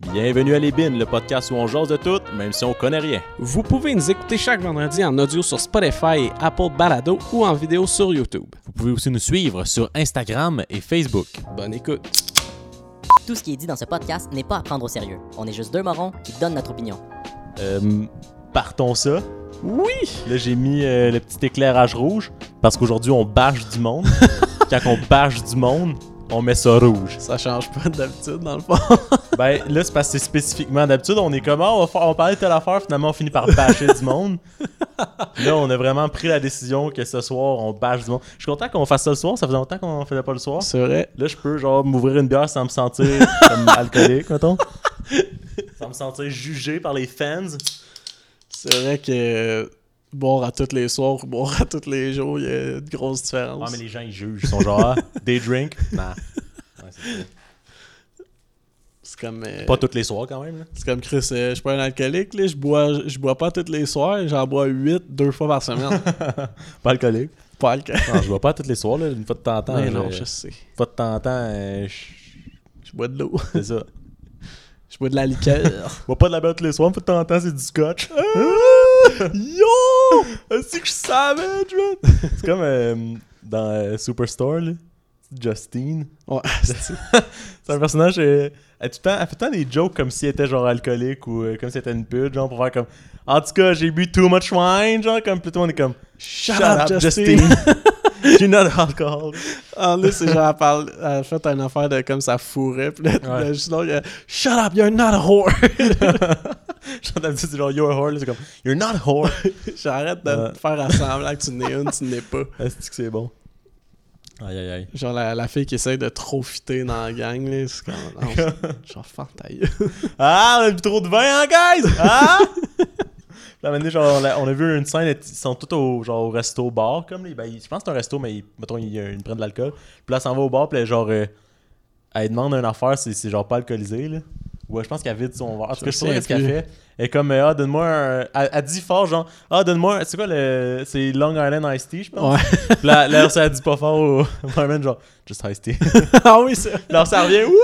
Bienvenue à Les Bines, le podcast où on jase de tout, même si on connaît rien. Vous pouvez nous écouter chaque vendredi en audio sur Spotify et Apple Balado ou en vidéo sur YouTube. Vous pouvez aussi nous suivre sur Instagram et Facebook. Bonne écoute. Tout ce qui est dit dans ce podcast n'est pas à prendre au sérieux. On est juste deux morons qui donnent notre opinion. Euh, partons ça. Oui! Là, j'ai mis euh, le petit éclairage rouge parce qu'aujourd'hui, on bâche du monde. Quand on bâche du monde, on met ça rouge. Ça change pas d'habitude dans le fond. Ben là, c'est parce que c'est spécifiquement d'habitude, on est comme, Ah, on va, faire, on parler de telle affaire, finalement, on finit par bâcher du monde. Là, on a vraiment pris la décision que ce soir, on bâche du monde. Je suis content qu'on fasse ça le soir, ça faisait longtemps qu'on faisait pas le soir. C'est vrai. Là, je peux, genre, m'ouvrir une bière sans me sentir comme alcoolique, mettons. Sans me sentir jugé par les fans. C'est vrai que boire à tous les soirs ou boire à tous les jours, il y a une grosse différence. Ah, mais les gens, ils jugent. Ils sont genre, ah, des drinks? Ouais, c'est comme. euh, Pas tous les soirs, quand même. Là. C'est comme Chris, euh, je suis pas un alcoolique, là, je bois, je bois pas tous les soirs, j'en bois 8 deux fois par semaine. Pas alcoolique? pas alcoolique. Non, je bois pas tous les soirs, là. Une fois de temps en temps. Non, je sais. Une fois de temps en temps, euh, je- Je bois de l'eau. c'est ça. Je bois de la liqueur. Je bois pas de la bière tous les soirs, une fois de temps en temps, c'est du scotch. Yo! C'est que je savais, man! C'est comme euh, dans euh, Superstore, là. Justine. Ouais, C'est un personnage. euh, elle, tout le temps, elle fait tout le temps des jokes comme si elle était genre alcoolique ou euh, comme si elle était une pute, genre pour faire comme. En tout cas, j'ai bu too much wine, genre comme plutôt on est comme. Shut, up, Justine! You're not alcohol. Ah, là, c'est genre, elle, parle, elle fait une affaire de comme ça fourrait. Puis là, Ouais. là, juste là, il y a, Shut up, you're not a whore! Genre d'habitude, c'est genre you're a whore, c'est comme. You're not a whore. J'arrête de Ouais. faire semblant que tu n'es une, tu n'es pas. Est-ce que c'est bon? Aïe aïe aïe. Genre, la, la fille qui essaie de trop fitter dans la gang, là, c'est comme. non, genre, gueule. Ah, on a trop de vin, hein, guys? Ah! Là, maintenant, genre, on a, on a vu une scène, ils sont tous au, genre, au resto-bar, comme, là, ben, ils- je pense que c'est un resto, mais ils, mettons, ils, ils prennent de l'alcool. Puis là, elle s'en va au bar, puis là, genre, euh, elle demande une affaire, c'est c'est genre pas alcoolisé, là. Ouais, je pense qu'elle vide son verre. En tout cas, je Je sais pas sais ce qu'elle plus. fait. Elle est comme, euh, ah, donne-moi un. Elle, elle dit fort, genre, ah, donne-moi. C'est quoi le. C'est Long Island Iced Tea, je pense? Ouais. Puis là, là, ça, elle dit pas fort au barman, genre, just Iced Tea. ah oui, c'est. là, ça revient, wouh!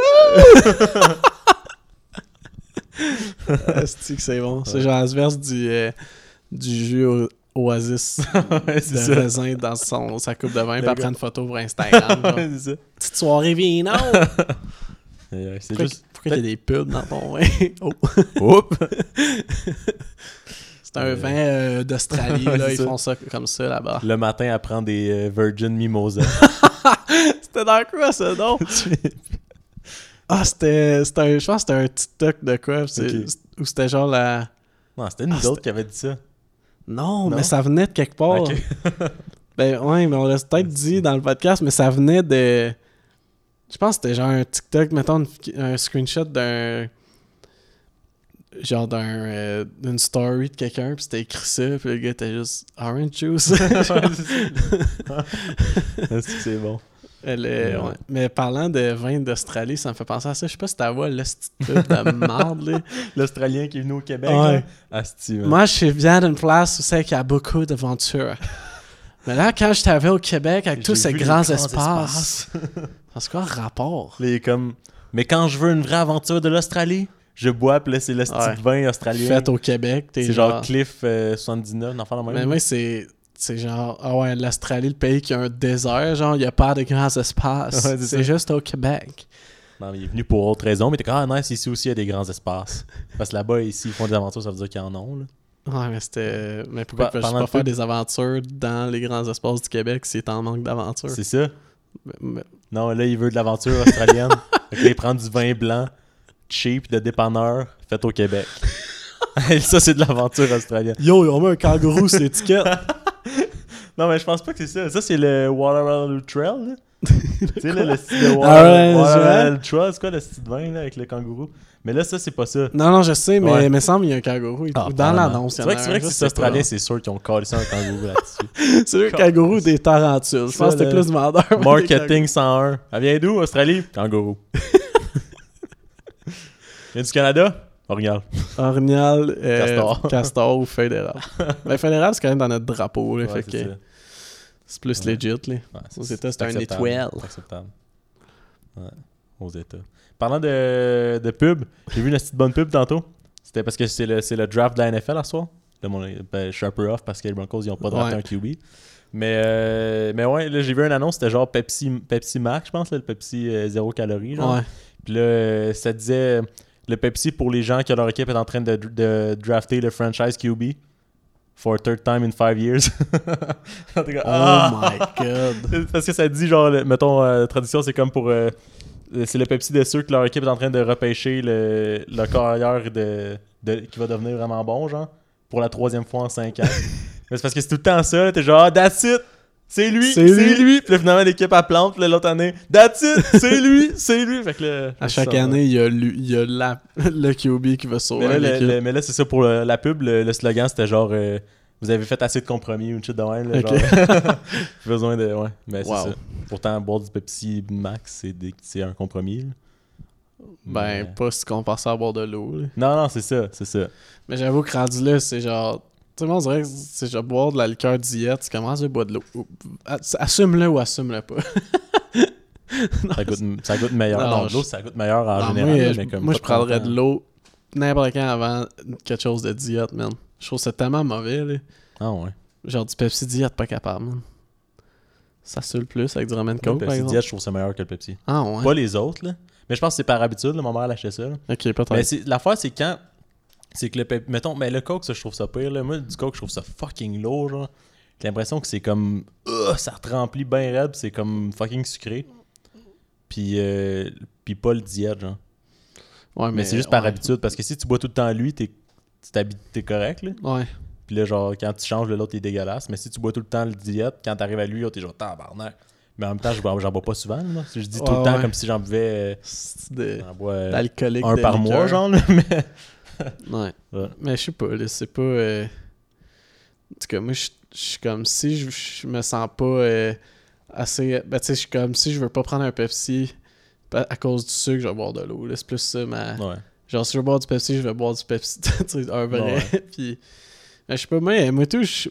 Asti que c'est bon. C'est genre, verse du, euh, du jus au- Oasis Ouais, de c'est ça. raisin dans son, sa coupe de vin, puis Le elle gars. prend une photo pour Instagram. genre. Ouais, c'est ça. Petite soirée vino! C'est Pourquoi juste. pourquoi il y a des pubs dans ton vin? Oh. Oups! C'est un vin euh, d'Australie, là, c'est ils ça. font ça comme ça là-bas. Le matin, elle prend des euh, Virgin Mimosa. C'était dans quoi ça, non? Ah, c'était. c'était un- Je pense que c'était un TikTok de quoi? Ou c'était genre la. non, c'était une Ah, qui avait dit ça. Non, Non? mais ça venait de quelque part. Ben ouais, mais on l'a peut-être dit dans le podcast, mais ça venait de. Je pense que c'était genre un TikTok, mettons un screenshot d'un. Genre d'un, euh, d'une story de quelqu'un, puis c'était écrit ça, puis le gars était juste Orange juice. C'est bon? Ouais. Mais parlant de vin d'Australie, ça me fait penser à ça. Je sais pas si t'as vu le de merde. L'Australien qui est venu au Québec. Ouais. là. Asti, man. Moi, je viens d'une place où c'est qu'il y a beaucoup d'aventures. Mais là, quand je t'avais au Québec avec tous ces grands, grands espaces, c'est quoi le rapport? Comme. Mais quand je veux une vraie aventure de l'Australie, je bois, puis là, c'est le style vin australien. Fait au Québec, C'est genre... genre Cliff euh, 79, n'en la même. Mais moi, c'est... C'est genre, ah ouais, l'Australie, le pays qui a un désert, genre, il n'y a pas de grands espaces. Ouais, c'est juste au Québec. Non, mais il est venu pour autre raison, mais t'es comme, ah, nice, ici aussi, il y a des grands espaces. Parce que là-bas, ici, ils font des aventures, ça veut dire qu'ils en ont, là. Ouais, mais c'était... Mais pourquoi tu peux pas faire des aventures dans les grands espaces du Québec si t'es en manque d'aventures? C'est ça. Mais- mais- Non, là, il veut de l'aventure australienne. fait que là, il prend du vin blanc, cheap, de dépanneur, fait au Québec. ça, c'est de l'aventure australienne. Yo, on met un kangourou sur l'étiquette. Non, mais je pense pas que c'est ça. Ça, c'est le Waterloo Trail, tu sais, là, le style de Ah ouais, Waterloo Trail, c'est quoi le style de vin, là, avec le kangourou? Mais là, ça, c'est pas ça. Non, non, je sais, mais Ouais. il me semble qu'il y a un kangourou. Ah, dans l'annonce, il C'est vrai vrai que c'est australien, c'est sûr qu'ils ont collé ça un kangourou là-dessus. C'est le kangourou des tarentules. Je pense que c'était plus vendeur. Marketing 101. Elle vient d'où, Australie? Kangourou. vient du Canada? Orignal. Orignal, euh, Castor. castor ou feuille d'érable. ben, feuille d'érable, c'est quand même dans notre drapeau. Là, Ouais, fait c'est que c'est plus Ouais. legit. Là. Ouais, Aux États, c'est un acceptable. étoile. C'est acceptable. Ouais. aux États. Parlant de, de pub, j'ai vu une petite bonne pub tantôt. C'était parce que c'est le, c'est le draft de la NFL à soir. Là, mon- ben, je suis un peu off parce que les Broncos, ils ont pas drafté un QB. Mais, euh, mais ouais, là, j'ai vu une annonce, c'était genre Pepsi, Pepsi Max, je pense, là, le Pepsi euh, zéro calorie. Genre. Ouais. Puis là, ça disait le Pepsi pour les gens que leur équipe est en train de, de drafter le franchise QB for a third time in five years. En tout cas, Oh ah! my god. Parce que ça dit, genre, mettons, euh, tradition, c'est comme pour. euh, c'est le Pepsi de ceux que leur équipe est en train de repêcher le, le carrière de, de- qui va devenir vraiment bon, genre, pour la troisième fois en cinq ans. Mais c'est parce que c'est tout le temps ça, t'es genre, ah, that's it! C'est lui, c'est C'est lui. lui. Puis là, finalement, l'équipe à plante, l'autre année, that's it! C'est lui, c'est lui! Fait que là, À c'est chaque ça, année, il y a, y la- le QB qui va sauver mais là, le- le- mais là, c'est ça pour le- la pub. Le, slogan, c'était genre euh, Vous avez fait assez de compromis ou une shit de même. Là, Ok. genre. besoin de. Ouais, mais c'est Wow. ça. Pourtant, boire du Pepsi Max, c'est c'est un compromis. là. Ben, Mais- pas si qu'on pensait à boire de l'eau. Non, non, c'est ça. C'est ça. Mais j'avoue que rendu là, c'est genre. Tout le monde dirait que c'est genre boire de la liqueur diète, tu commences à boire de l'eau. Ass- Assume-le ou assume-le pas. Ça goûte, ça goûte meilleur. Non, Non, l'eau, je- ça goûte meilleur en Non, général. moi, je, mais comme moi, je prendrais de l'eau n'importe quand avant quelque chose de diète, man. Je trouve ça tellement mauvais, là. Ah ouais. Genre du Pepsi diète, pas capable, man. Ça saoule plus avec du ramen Le coke, Pepsi. Diet, je trouve ça meilleur que le Pepsi. Ah ouais. Pas les autres, là. Mais je pense que c'est par habitude. là, Ma mère, elle achetait ça. là. Ok, peut-être. Mais l'affaire, c'est quand. C'est que le Pep- Mettons, mais le Coke, ça, je trouve ça pire. Là. Moi, du Coke, je trouve ça fucking lourd. genre. J'ai l'impression que c'est comme. euh, ça te remplit bien raide, c'est comme fucking sucré. Puis, euh, puis pas le diète, genre. Ouais, Mais, c'est juste par ouais. habitude, parce que si tu bois tout le temps lui, t'es t'es correct, là. Ouais. Puis là, genre, quand tu changes, le l'autre, il est dégueulasse. Mais si tu bois tout le temps le diète, quand t'arrives à lui, t'es genre tabarnak. Mais en même temps, je bois- j'en bois pas souvent, là. Je dis tout le temps ouais. comme si j'en buvais. euh, de bois euh, un de par mois, genre, là. Mais. Ouais. Ouais. Mais je sais pas, là, c'est pas. euh, En tout cas, moi, je suis comme si je, me sens pas euh, assez. Ben, tu sais, je suis comme si je veux pas prendre un Pepsi à cause du sucre, je vais boire de l'eau. C'est plus ça, ma. Ouais. Genre, si je veux boire du Pepsi, je vais boire du Pepsi. tu sais, un vrai. Ouais. Puis. ben, je sais pas, moi, moi tout, je-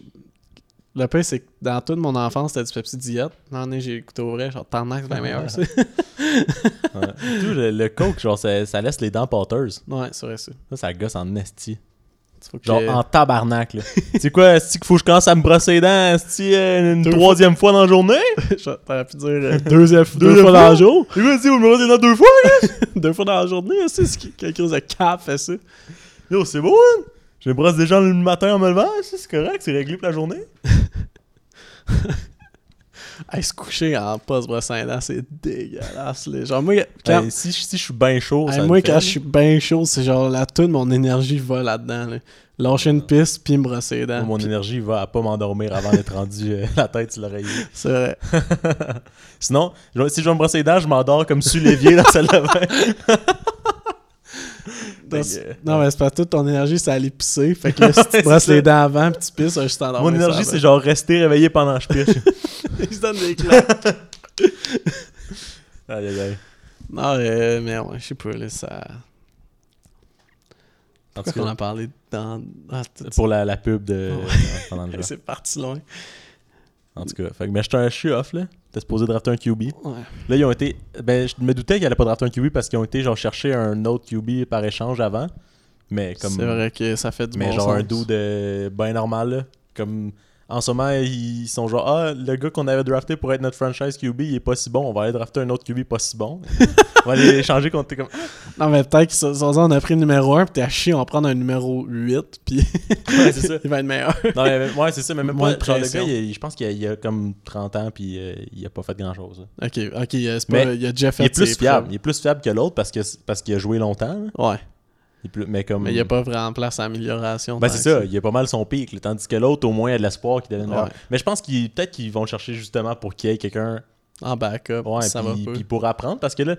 Le pire, c'est que dans toute mon enfance, c'était du Pepsi diète. Non, j'ai écouté au vrai, genre, tant c'est bien meilleur, ça. Ouais. Tout, le, le coke, genre, ça, ça laisse les dents pâteuses. Ouais, c'est vrai, ça. Ça, ça gosse en esti. Que- Genre en tabarnak, là. c'est quoi, est-ce qu'il faut que je commence à me brosser les dents, esti, euh, une Deux troisième fois dans la journée? T'aurais pu dire euh, deuxième, deux fois dans fois? le jour. C'est quoi, esti, vous me brossez les dents deux fois? deux fois dans la journée, c'est ce qui quelqu'un de cap fait ça. Yo, c'est beau, hein? Je me brosse gens le matin en me levant, esti, c'est correct, c'est réglé pour la journée. Hey, se coucher en pas se brosser les dents, c'est dégueulasse. Genre, moi, quand, si, si je suis bien chaud, hey, ça moi, quand je suis bien chaud, c'est genre là, toute mon énergie va là-dedans. Là. Lâcher une piste, puis me brosser les dents. Mon énergie va à pas m'endormir avant d'être rendu euh, la tête sur l'oreiller. C'est vrai. Sinon, si je vais me brosser les dents, je m'endors comme sur l'évier dans de bain. Que, non, mais c'est pas toute ton énergie, c'est aller pisser. Fait que là, si tu brosses les dents avant, puis tu pisses, je t'endors. Mon énergie, c'est genre rester réveillé pendant que je piche. Il se donne des claques. aïe, aïe, aïe. non, euh, mais ouais, je sais pas, là, ça. En Pourquoi tout qu'on cas, a parlé dans. Ah, tout- pour la, la pub de Ouais. pendant le jeu. c'est parti loin. En tout cas, fait mais je suis un- suis off là. T'es supposé drafter un QB. Ouais. Là, ils ont été. Ben, je me doutais qu'ils allaient pas drafter un QB parce qu'ils ont été genre chercher un autre QB par échange avant. Mais comme. C'est vrai que ça fait du Mais bon genre un sens. dude euh, ben normal là. Comme. En ce moment, ils sont genre Ah, le gars qu'on avait drafté pour être notre franchise QB, il est pas si bon. On va aller drafter un autre QB pas si bon. on va aller échanger contre. t'es comme. Non, mais peut-être qu'ils se sont dit, on a pris le numéro 1, puis t'es à chier, on va prendre un numéro 8, puis Ouais, ça. il va être meilleur. Non, mais, ouais, c'est ça. Mais même moi, le gars, il je pense qu'il a, il a comme 30 ans, puis euh, il a pas fait grand chose. ok, ok, euh, c'est Mais pas. Il a déjà fait Il est plus fiable. Il est plus fiable que l'autre parce que parce qu'il a joué longtemps. là. Ouais, Il mais comme. mais il n'y a pas vraiment place à amélioration. Ben c'est ça, il a pas mal son pic. là, tandis que l'autre, au moins, il a de l'espoir qu'il devienne. Ouais. Mais je pense qu'ils peut-être qu'ils vont chercher justement pour qu'il y ait quelqu'un. En backup, Ouais, ça puis, puis pour apprendre. Parce que là,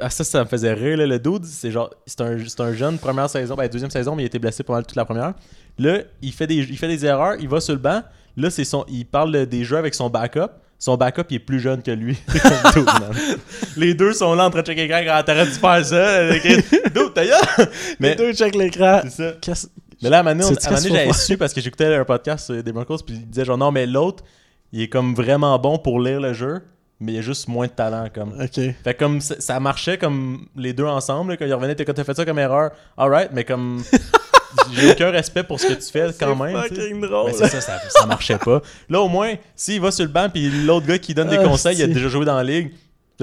ah, ça, ça me faisait rire. Là, le dude, c'est genre. C'est un, un jeune première saison, ben deuxième saison, mais il a été blessé pendant toute la première. Là, il fait des, il fait des erreurs, il va sur le banc. Là, c'est son, il parle des jeux avec son backup. Son backup, il est plus jeune que lui. Les deux sont là en train de checker quelqu'un quand t'arrêtes de faire ça. T'as Les Mais deux check l'écran. c'est ça. Qu'est-ce- Mais là, à un moment donné, j'avais su parce que j'écoutais un podcast euh, des Broncos, puis il disait genre non, mais l'autre, il est comme vraiment bon pour lire le jeu, mais il y a juste moins de talent. comme. Ok. Fait que comme ça ça marchait comme les deux ensemble, là, quand ils revenaient, t'es quand t'as fait ça comme erreur, alright, mais comme. J'ai aucun respect pour ce que tu fais quand même. drôle. Mais c'est ça, ça, ça marchait pas. Là, au moins, s'il va sur le banc, puis l'autre gars qui donne des Ah, conseils, il a déjà joué dans la ligue.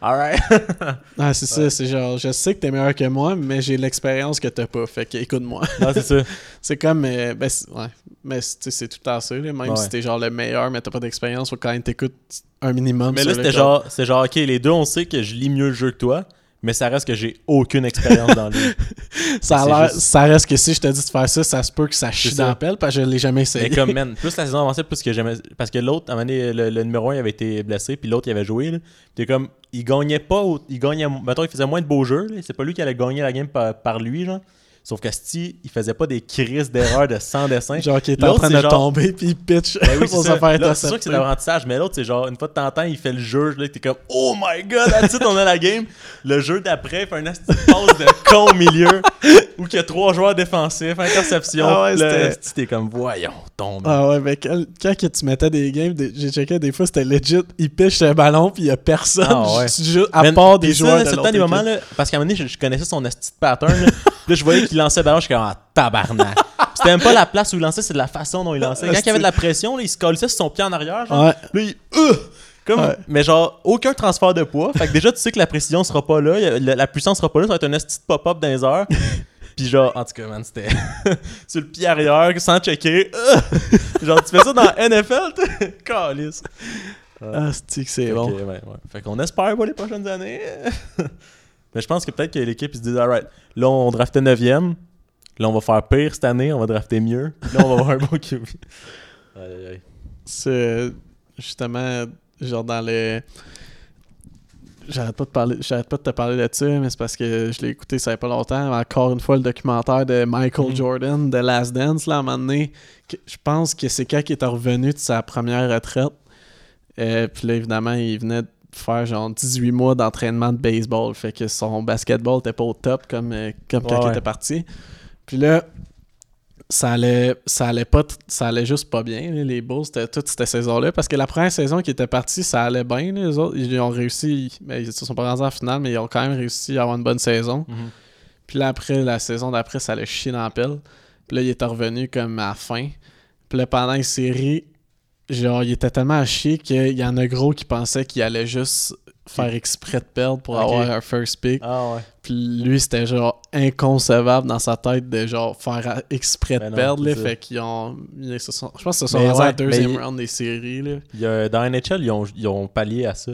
Alright. Ah, c'est ça, c'est genre, je sais que t'es meilleur que moi, mais j'ai l'expérience que t'as pas. Fait que écoute-moi. non, c'est ça. c'est comme, euh, ben, c'est- ouais, mais c'est tout temps ça, là. Même Ouais. si t'es genre le meilleur, mais t'as pas d'expérience, faut quand même t'écoutes un minimum. Mais là, c'était genre, c'est genre, ok, les deux, on sait que je lis mieux le jeu que toi, mais ça reste que j'ai aucune expérience dans le. Ça, a c'est l'air- juste- ça reste que si je te dis de faire ça, ça se peut que ça chie dans la pelle, parce que je l'ai jamais essayé. Mais comme, man, plus la saison avançait, plus que j'aimais. Parce que l'autre, à un moment donné, le, le numéro 1 avait été blessé, puis l'autre, il avait joué. T'es comme, il gagnait pas. Il gagnait. Mettons, il faisait moins de beaux jeux. C'est pas lui qui allait gagner la game par, par lui, genre. Sauf que Sti, il faisait pas des crises d'erreur de 100 dessins. Genre qui est en train de genre- tomber, puis il pitch Ben oui, pour c'est se ça. faire Là, C'est sûr que c'est l'avantage, mais l'autre, c'est genre, une fois de temps en temps, il fait le jeu, là, t'es comme, oh my god, it, on a la game. Le jeu d'après, il fait un asti de passe de con au milieu, où il y a trois joueurs défensifs, interception. Ah ouais, Là, t'es comme, voyons, tombe. Ah ouais, mais quand, quand que tu mettais des games, des- j'ai checké des fois, c'était legit, il pitch un ballon, puis il y a personne, Ah ouais. juste- à part des joueurs de C'est le l'autre temps des moments, là, parce qu'à un moment donné, je, je connaissais son asti de pattern, là. Là, je voyais qu'il lançait le ballon, je suis comme, ah, tabarnak. C'était même pas la place où il lançait, c'est de la façon dont il lançait. Quand il y avait de la pression, là, il se collait sur son pied en arrière, genre. Ouais. Là, il. Euh! Comme, Ouais. Mais genre, aucun transfert de poids. Fait que déjà, tu sais que la précision sera pas là. La, la puissance sera pas là. Ça va être un esti de pop-up dans les airs. Puis genre, en tout cas, man, c'était sur le pied arrière, sans checker. Euh! genre, tu fais ça dans NFL, tu Calice. Ah, c'est que c'est Fait bon? ouais, ouais. Fait qu'on espère pour les prochaines années. Mais je pense que peut-être que l'équipe, ils se disent, alright, là, on draftait 9ème. Là, on va faire pire cette année. On va drafter mieux. Là, on va avoir un bon QB. Aïe, aïe, aïe. C'est justement, genre dans le. J'arrête pas de parler, j'arrête pas de te parler de ça, mais c'est parce que je l'ai écouté ça fait pas longtemps. Encore une fois, le documentaire de Michael Mhm. Jordan de Last Dance, là, à un moment donné, que- je pense que c'est quand il est revenu de sa première retraite. Euh, puis là, évidemment, il venait de faire genre 18 mois d'entraînement de baseball. Fait que son basketball était pas au top comme, euh, comme quand Ouais, il était parti. Puis là, ça allait, ça allait pas, ça allait juste pas bien, là, les Bulls, c'était toute cette saison-là. Parce que la première saison qui était partie, ça allait bien, là, les autres. Ils ont réussi, mais ils se sont pas rendus en finale, mais ils ont quand même réussi à avoir une bonne saison. Mhm. Puis là, après, la saison d'après, ça allait chier dans la pelle. Puis là, il était revenu comme à la fin. Puis là, pendant les séries, genre, il était tellement à chier qu'il y en a gros qui pensaient qu'il allait juste faire exprès de perdre pour Ok. avoir un first pick. Ah ouais. Puis lui, c'était genre inconcevable dans sa tête de genre faire exprès de Ben non, perdre. là. c'est fait qu'ils ont. ils se sont- je pense qu'ils se sont à la ouais, deuxième round des séries. Là. Il y a- dans NHL, ils ont, ils ont pallié à ça.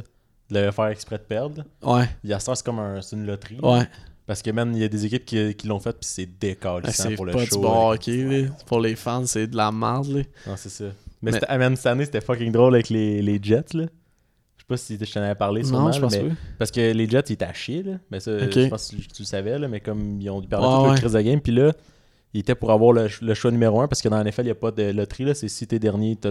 De le faire exprès de perdre. Ouais, Il y a ça, c'est comme un, c'est une loterie. ouais. Parce que même, il y a des équipes qui, qui l'ont fait, puis c'est décalissant Ah, c'est pour le pas show. du bon là. hockey. là. Pour les fans, c'est de la merde. Là. Non, c'est ça. Mais, Mais- ah, man, cette année, c'était fucking drôle avec les, les Jets, là. Je sais pas si je t'en avais parlé sûrement, Non, je pense mais... Parce que les Jets, ils étaient à chier, là. Mais ça, Ok. je pense que tu, tu le savais, là. Mais comme ils ont perdu Ouais, toute ouais. crise de game, puis là, ils étaient pour avoir le, le choix numéro un, parce que dans la NFL, il n'y a pas de loterie, là. C'est si t'es dernier, t'as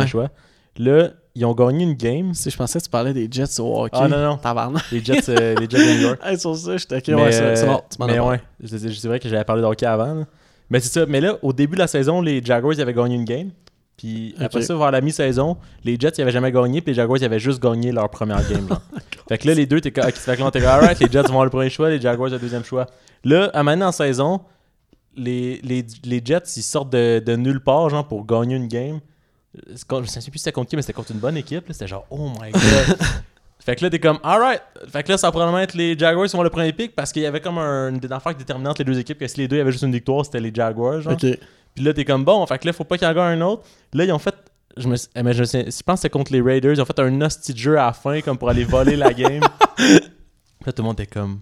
le choix. Là, ils ont gagné une game. Je pensais que tu parlais des Jets au hockey. Ah non, non. Tabarnak. Les Jets, euh, les Jets de New York. Hey, sur ça, Ouais, c'est bon. Tu m'en as mais ouais, c'est vrai que j'avais parlé de hockey avant. là. Mais c'est ça. Mais là, au début de la saison, les Jaguars ils avaient gagné une game. Puis après ça, vers la mi-saison, les Jets ils avaient jamais gagné. Puis les Jaguars ils avaient juste gagné leur première game. genre. fait que là, les deux, t'es co- ok, fait que là, alright, les Jets vont avoir le premier choix, les Jaguars le deuxième choix. Là, à maintenant en saison, les, les, les Jets ils sortent de, de nulle part genre pour gagner une game. Je ne sais plus si c'était contre qui, mais c'était contre une bonne équipe. C'était genre, oh my god. Fait que là, t'es comme, alright. Fait que là, ça va probablement être les Jaguars qui vont le premier pick parce qu'il y avait comme un, une affaire déterminante les deux équipes que si les deux avaient juste une victoire, c'était les Jaguars. Genre. Puis là, t'es comme, bon, fait que là, faut pas qu'il y en gagne un autre. Là, ils ont fait. Je, me, eh, mais je, je pense que c'était contre les Raiders. Ils ont fait un hostie de jeu à la fin comme pour aller voler la game. là, tout le monde était comme,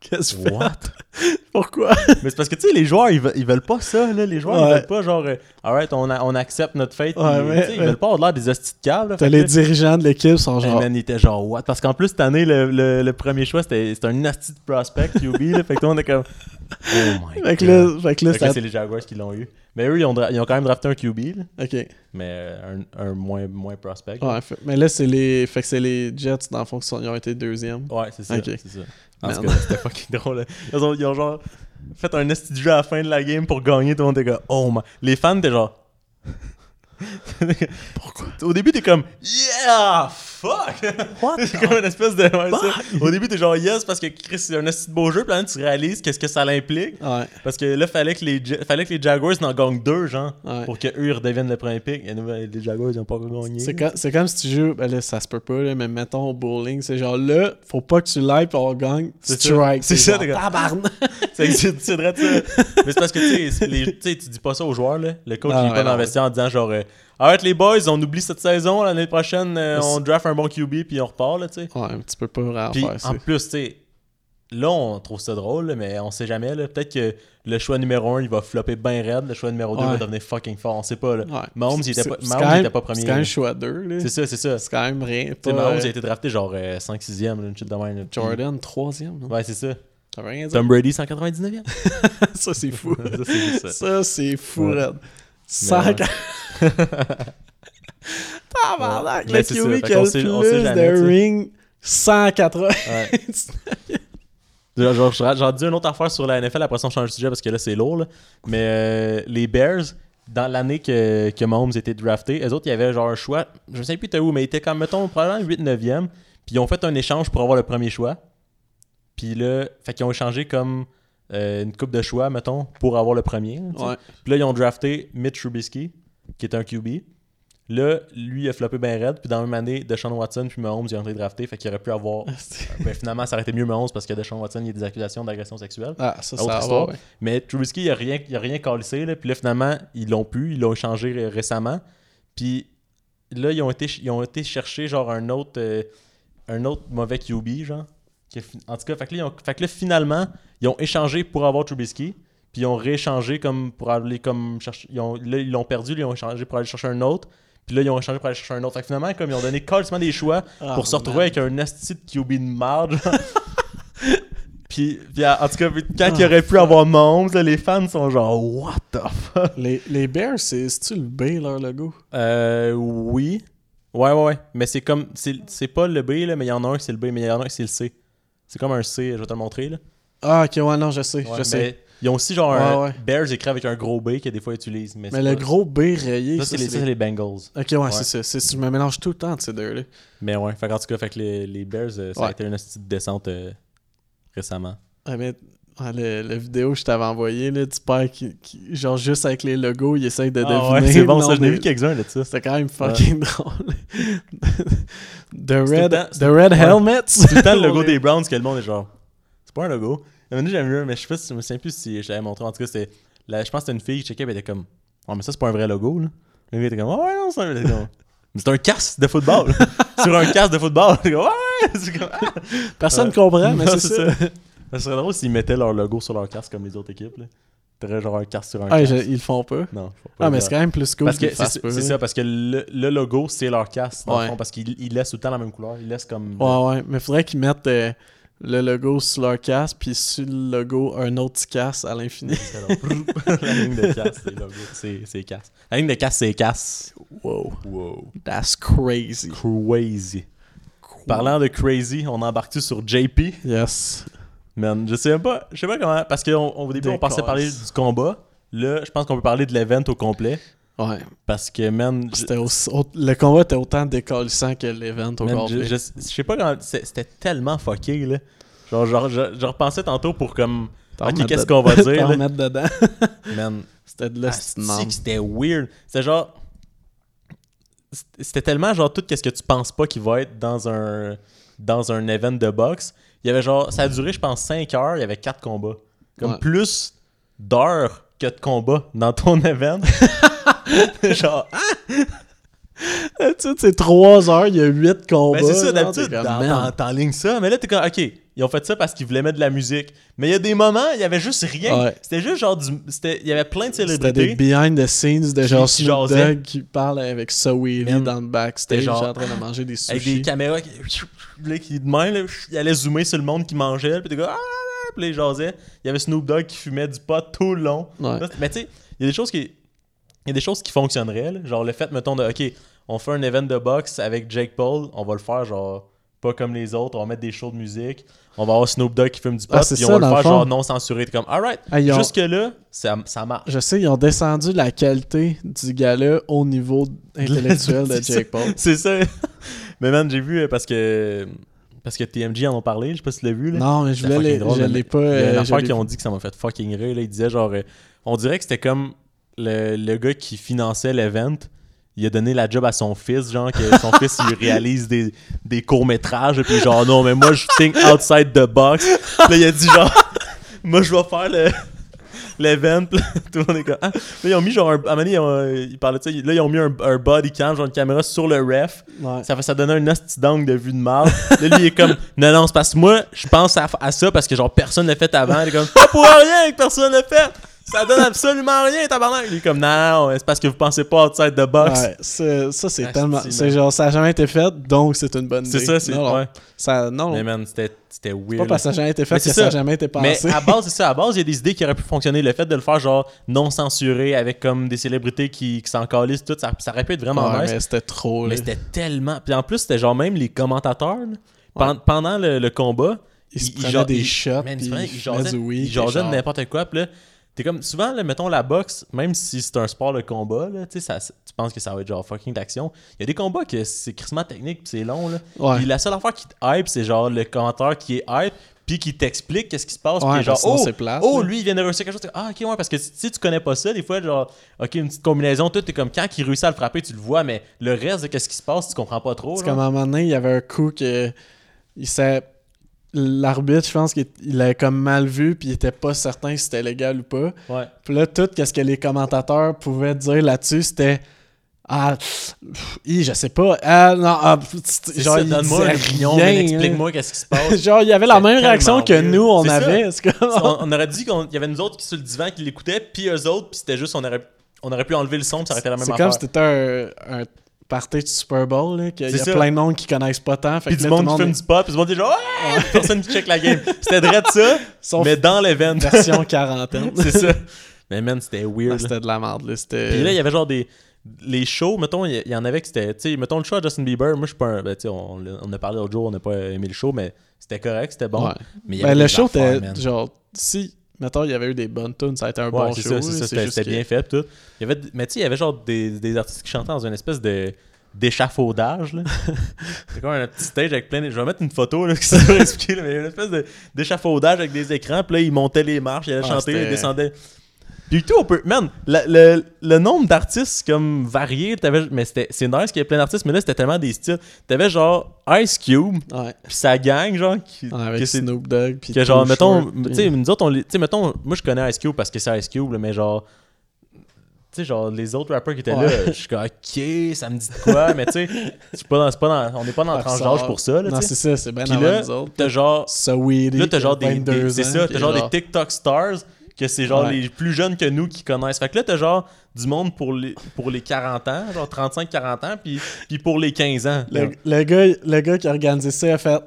Qu'est-ce que what? Pourquoi? Mais c'est parce que, tu sais, les joueurs, ils, ve- ils veulent pas ça, là. Les joueurs, ils veulent pas, genre, euh, alright, on, accepte notre. Ouais, mais- sais, ils veulent pas avoir l'air des hosties de là. Que les dirigeants de l'équipe sont genre. man, il était genre what? Parce qu'en plus, cette année, le, le, le premier choix, c'était un nasty de prospect, QB. là, fait que tout le monde est comme. Oh my Fait que god. là, fait que là, ça- c'est les Jaguars qui l'ont eu. Mais eux, ils ont, ils quand même drafté un QB, là, Ok. mais euh, un, un moins, moins prospect. Ouais, fait- mais là, c'est les. Fait que c'est les Jets, dans le fond, qui sont- ils ont été deuxième. Ouais, c'est ça. Ok. c'est ça. Tout cas, c'était fucking drôle. Ils ont, ils ont genre fait un esti jeu à la fin de la game pour gagner. Tout le monde était comme Oh my. Les fans étaient genre. Pourquoi? Au début, t'es comme Yeah! Fuck! c'est comme une espèce de. ouais, ça. Au début, t'es genre Yes parce que Chris, c'est un assez beau jeu. Puis là, tu réalises qu'est-ce que ça l'implique. Ouais. Parce que là, fallait que les, fallait que les Jaguars n'en gagnent deux, genre, Ouais. pour qu'eux ils redeviennent le premier pick. Et nous, les Jaguars, ils n'ont pas gagné. C'est comme, si tu joues, ben là, ça se peut pas, là, mais mettons au bowling, c'est genre là, faut pas que tu l'ailles pis on gagne, strike. C'est ça, t'es comme- tabarnak. C'est c'est- vrai ça. Mais c'est parce que tu sais, tu dis pas ça aux joueurs, là. Le coach, il est pas dans le vestiaire en disant genre, euh, arrête les boys, on oublie cette saison, l'année prochaine, euh, on draft un bon QB puis on repart, là, tu sais. Ouais, mais tu peux pas vraiment Puis faire en plus, tu sais, là, on trouve ça drôle, mais on sait jamais, là. Peut-être que le choix numéro 1, il va flopper bien raide, le choix numéro 2 va Ouais. devenir fucking fort, on sait pas, là. Ouais. Mahomes, il était pas, c'est Mahomes, quand il même- était pas premier. C'est quand même choix 2, là. C'est ça, c'est ça. C'est quand même rien. Tu sais, Mahomes, euh, il a été drafté genre 5-6ème, une chute de même. là. Puis- Jordan, 3ème. non? Ouais, c'est ça. Rien. Tom Brady, 199e. ça, c'est fou. ça, c'est ça. ça, c'est fou, Ouais. 100... Tabarnak, le QB qui a le plus de ring, 180. Ouais. Genre, j'en j'en dis une autre affaire sur la NFL, après ça on change de sujet parce que là c'est lourd. là. Mais euh, les Bears, dans l'année que, que Mahomes était drafté, eux autres, il y avait genre un choix, je sais plus t'es où, mais il était comme, mettons, probablement 8-9e. Puis ils ont fait un échange pour avoir le premier choix. Puis là, fait qu'ils ont échangé comme euh, une coupe de choix, mettons, pour avoir le premier. Ouais. Puis là, ils ont drafté Mitch Trubisky, qui est un QB. Là, lui, il a floppé bien raide. Puis dans la même année, Deshaun Watson puis Mahomes, ils ont été draftés. Fait qu'il aurait pu avoir. ben, finalement, ça aurait été mieux Mahomes parce que Deshaun Watson, il y a des accusations d'agression sexuelle. Ah, ça, Autre ça va, histoire. ouais. Mais Trubisky, il a rien, il a rien calissé. Là. Puis là, finalement, ils l'ont pu. Ils l'ont échangé ré- récemment. Puis là, ils ont été, ils ont été chercher genre un autre, euh, un autre mauvais QB, genre. En tout cas, fait que, là, ils ont- fait que là, finalement, ils ont échangé pour avoir Trubisky. Puis ils ont rééchangé comme pour aller comme chercher. Ils ont, là, ils l'ont perdu, ils ont échangé pour aller chercher un autre. Puis là, ils ont échangé pour aller chercher un autre. Fait que finalement, comme ils ont donné carrément des choix Ah, pour se retrouver avec un asti de QB de marge. puis, puis, en tout cas, quand il aurait pu avoir Mahomes, les fans sont genre What the fuck? Les, les Bears, c'est- c'est-tu le B, leur logo? Euh, oui. Ouais, ouais, ouais. Mais c'est comme. C'est c'est pas le B, là, mais il y en a un qui c'est le B, mais il y en a un qui c'est le C. C'est comme un C, je vais te le montrer. Là. Ah, ok, ouais, non, je sais, Ouais, je sais. Ils ont aussi genre un Ouais, ouais. Bears écrit avec un gros B que des fois ils utilisent. Mais, le pas- gros B rayé, Ça, c'est les, Bengals. Ok, ouais, Ouais. c'est ça. Je me mélange tout le temps de ces deux-là. Mais ouais, fait, en tout cas, fait que les, les Bears, euh, ça a été une petite descente euh, récemment. Ah, mais le- la vidéo que je t'avais envoyée, là, du père qui, qui- genre juste avec les logos, il essaye de Ah deviner. ouais, c'est bon, ça, nom je n'ai des- vu quelques-uns de ça. C'était quand même fucking drôle. The Red, temps- the red. Helmets. C'est tout le temps le logo des Browns que le monde est genre. C'est pas un logo. Il y en a une, j'aime mieux, mais je sais pas si je me souviens plus si je l'avais montré. En tout cas, c'était. la- Je pense que c'était une fille qui checkait, elle était comme. Oh, mais ça, c'est pas un vrai logo, là. Le gars était comme. Oh, ouais, non, c'est un. comme, Mais c'est un casque de football. Sur un casque de football. Ouais, ah. Personne comprend, mais c'est ça. Ça serait drôle s'ils mettaient leur logo sur leur casque comme les autres équipes, là. T'aurais genre un casque sur un Ah, casque. je- ils le font pas? Non, pas Ah, mais c'est quand même plus cool Parce que c'est ça, parce que le, le logo, c'est leur casque, dans le Ouais. fond, parce qu'ils ils laissent tout le temps la même couleur. Ils laissent comme. Ouais, ouais. Mais faudrait qu'ils mettent euh, le logo sur leur casque, puis sur le logo, un autre casque à l'infini. la ligne de casse, c'est logo. C'est casse. La ligne de casse, c'est casse. wow. Wow. That's crazy. Crazy. Parlant de crazy, on embarque-tu sur JP? Yes. Man, je sais même pas, je sais pas comment, parce qu'au début, on pensait parler du combat. Là, je pense qu'on peut parler de l'event au complet. Ouais. Parce que, man, je- aussi- au- le combat était autant décalissant que l'event au man, complet. je, je- je sais pas comment, c'est- c'était tellement fucké, là. Genre, genre je, je repensais tantôt pour comme, T'en ok, qu'est-ce qu'on va dire, là? remettre dedans. man, C'était de que c'était weird. C'était genre. C'était tellement genre tout ce que tu penses pas qu'il va être dans un dans un event de boxe. Il y avait genre. Ça a duré, je pense, 5 heures, il y avait 4 combats. Comme Ouais. plus d'heures que de combats dans ton event. genre. tu sais, c'est 3 heures, il y a 8 combats. Ben c'est ça, d'habitude, t'enlignes ça. Mais là, t'es comme, ok, ils ont fait ça parce qu'ils voulaient mettre de la musique. Mais il y a des moments, il y avait juste rien. Ouais. C'était juste genre du. Il y avait plein de C'était des célébrités. behind the scenes de genre qui Snoop. Dogg qui parle avec Saweetie Man, dans le backstage genre- en train de manger des avec sushis. des caméras qui, qui de même, là, il allait zoomer sur le monde qui mangeait, puis des gars, ah, puis les. Il y avait Snoop Dogg qui fumait du pot tout le long. Ouais. Mais tu sais, il y a des choses qui il y a des choses qui fonctionneraient, là. genre le fait mettons de OK, on fait un event de boxe avec Jake Paul, on va le faire genre pas comme les autres. On va mettre des shows de musique. On va avoir Snoop Dogg qui fume du pot. Ah, puis ça, on va le faire genre non censuré. T'es comme, alright. Ah, ils ont- Jusque-là, ça, ça marche. Je sais, ils ont descendu la qualité du gars-là au niveau intellectuel de. Jake Paul. C'est ça. Mais man, j'ai vu euh, parce que. Parce que TMG en ont parlé, je sais pas si tu l'as vu. Là. Non, mais je voulais les, drôle, je l'ai pas. Il y a euh, qui ont dit que ça m'a fait fucking rire. Là. Il disait genre. euh, on dirait que c'était comme le, le gars qui finançait l'event. Il a donné la job à son fils, genre que son fils il réalise des, des courts-métrages. Puis genre, non, mais moi je think outside the box. Là, il a dit genre, moi je vais faire le. L'event, tout le monde est comme. Ah. Là, ils ont mis genre un. À un moment donné, ils, ont- ils parlaient de ça. Là, ils ont mis un, un body cam, genre une caméra sur le ref. Ouais. Ça fait ça donnait un d'angle de vue de marde. Là, lui, il est comme, non, non, c'est parce que moi, je pense à, à ça parce que genre personne l'a fait avant. Il est comme, pas pour rien que personne l'a fait. Ça donne absolument rien, tabarnak. Il est comme, non, non, c'est parce que vous pensez pas outside the box. Ouais, c'est- ça c'est Ah, tellement. c'est- genre, ça a jamais été fait, donc c'est une bonne idée. C'est ça, c'est. Non. Ouais. Ça, non, Mais man, c'était c'était weird. pas parce que ça a jamais été fait Mais que c'est ça a ça. jamais été Mais pensé. à base, c'est ça. À base, il y a des idées qui auraient pu fonctionner. Le fait de le faire genre non censuré avec comme des célébrités qui, qui s'en calissent, tout, ça, ça aurait pu être vraiment Ouais, nice. mais c'était trop. Mais c'était tellement. Puis en plus, c'était genre même les commentateurs. Pendant le, le combat, Ils se prenaient des shots, ils, ils de n'importe quoi. Puis là, t'es comme. Souvent, là, mettons la boxe, même si c'est un sport de combat, là, tu sais, ça- tu penses que ça va être genre fucking d'action. Il y a des combats que c'est crissement technique, puis c'est long. Là. Ouais. Puis la seule affaire qui te hype, c'est genre le commentateur qui est hype, puis qui t'explique qu'est-ce qui se passe. Ouais, puis genre, sinon, oh, oh, lui, il vient de réussir quelque chose. Ah, ok, ouais, parce que si tu connais pas ça, des fois, genre, ok, une petite combinaison, tout, t'es comme quand il réussit à le frapper, tu le vois, mais le reste de qu'est-ce qui se passe, tu comprends pas trop. C'est comme à un moment donné, il y avait un coup que. Il s'est. L'arbitre, je pense qu'il il l'avait comme mal vu, puis il était pas certain si c'était légal ou pas. Ouais. Puis là, tout ce que les commentateurs pouvaient dire là-dessus, c'était. Ah, pff, hi, je sais pas. Ah, non, ah, pff, C'est genre, donne-moi explique-moi qu'est-ce qui se passe. genre, il y avait la C'est même réaction que nous, on C'est avait. C'est comme- on, on aurait dit qu'il y avait nous autres qui sur le divan qui l'écoutaient, puis eux autres, puis c'était juste, on aurait, on aurait pu enlever le son, puis ça aurait été la même C'est affaire. comme si c'était un, un party du Super Bowl, là, qu'il y a ça. plein de monde qui connaissent pas tant. Fait Puis que du là, tout monde qui fume du pot, puis du monde dit genre, ouais! personne qui check la game. C'était vrai de ça, Sauf mais dans l'event. version quarantaine. C'est ça. Mais man, c'était Ah, weird. là. C'était de la merde, là. Puis là, il y avait genre des. Les shows, mettons, il y- en avait que c'était. Tu sais, mettons le show à Justin Bieber. Moi, je suis pas un. Ben, tu sais, on, on a parlé l'autre jour, on n'a pas aimé le show, mais c'était correct, c'était bon. Ouais. Mais il y Ben, le show man. genre si mettons il y avait eu des bonnes tunes, ça a été un Ouais, bon show. ça, c'est là, ça, c'est c'était bien fait, tout. Il y avait, mais tu sais, il y avait genre des, des artistes qui chantaient dans une espèce de d'échafaudage là. c'est comme un petit stage avec plein de... je vais mettre une photo là que ça va expliquer là, mais il y a une espèce de d'échafaudage avec des écrans puis là ils montaient les marches ils allaient Ah, chanter ils descendaient puis tout on peut man la- le, le nombre d'artistes comme variés t'avais mais c'était c'est nice qu'il y ait plein d'artistes mais là c'était tellement des styles t'avais genre Ice Cube Ouais. puis sa gang genre qui, Ouais, avec que c'est- Snoop Dogg puis que genre, mettons, tu sais, nous autres, on tu sais, mettons, moi je connais Ice Cube parce que c'est Ice Cube, là, mais genre, tu sais, genre, les autres rappers qui étaient Ouais. là, je suis comme, ok, ça me dit de quoi, mais tu sais, pas dans- pas dans- on n'est pas dans le tranche d'âge pour ça, là, Non, c'est ça, c'est bien autres. t'as genre, weedy. là, t'as genre des, 22 des- c'est ça, t'as genre des TikTok stars que c'est genre Ouais. les plus jeunes que nous qui connaissent. Fait que là, t'as genre du monde pour les, pour les 40 ans, genre 35-40 ans, puis, puis pour les 15 ans. Le, le gars, le gars qui a organisé ça a fait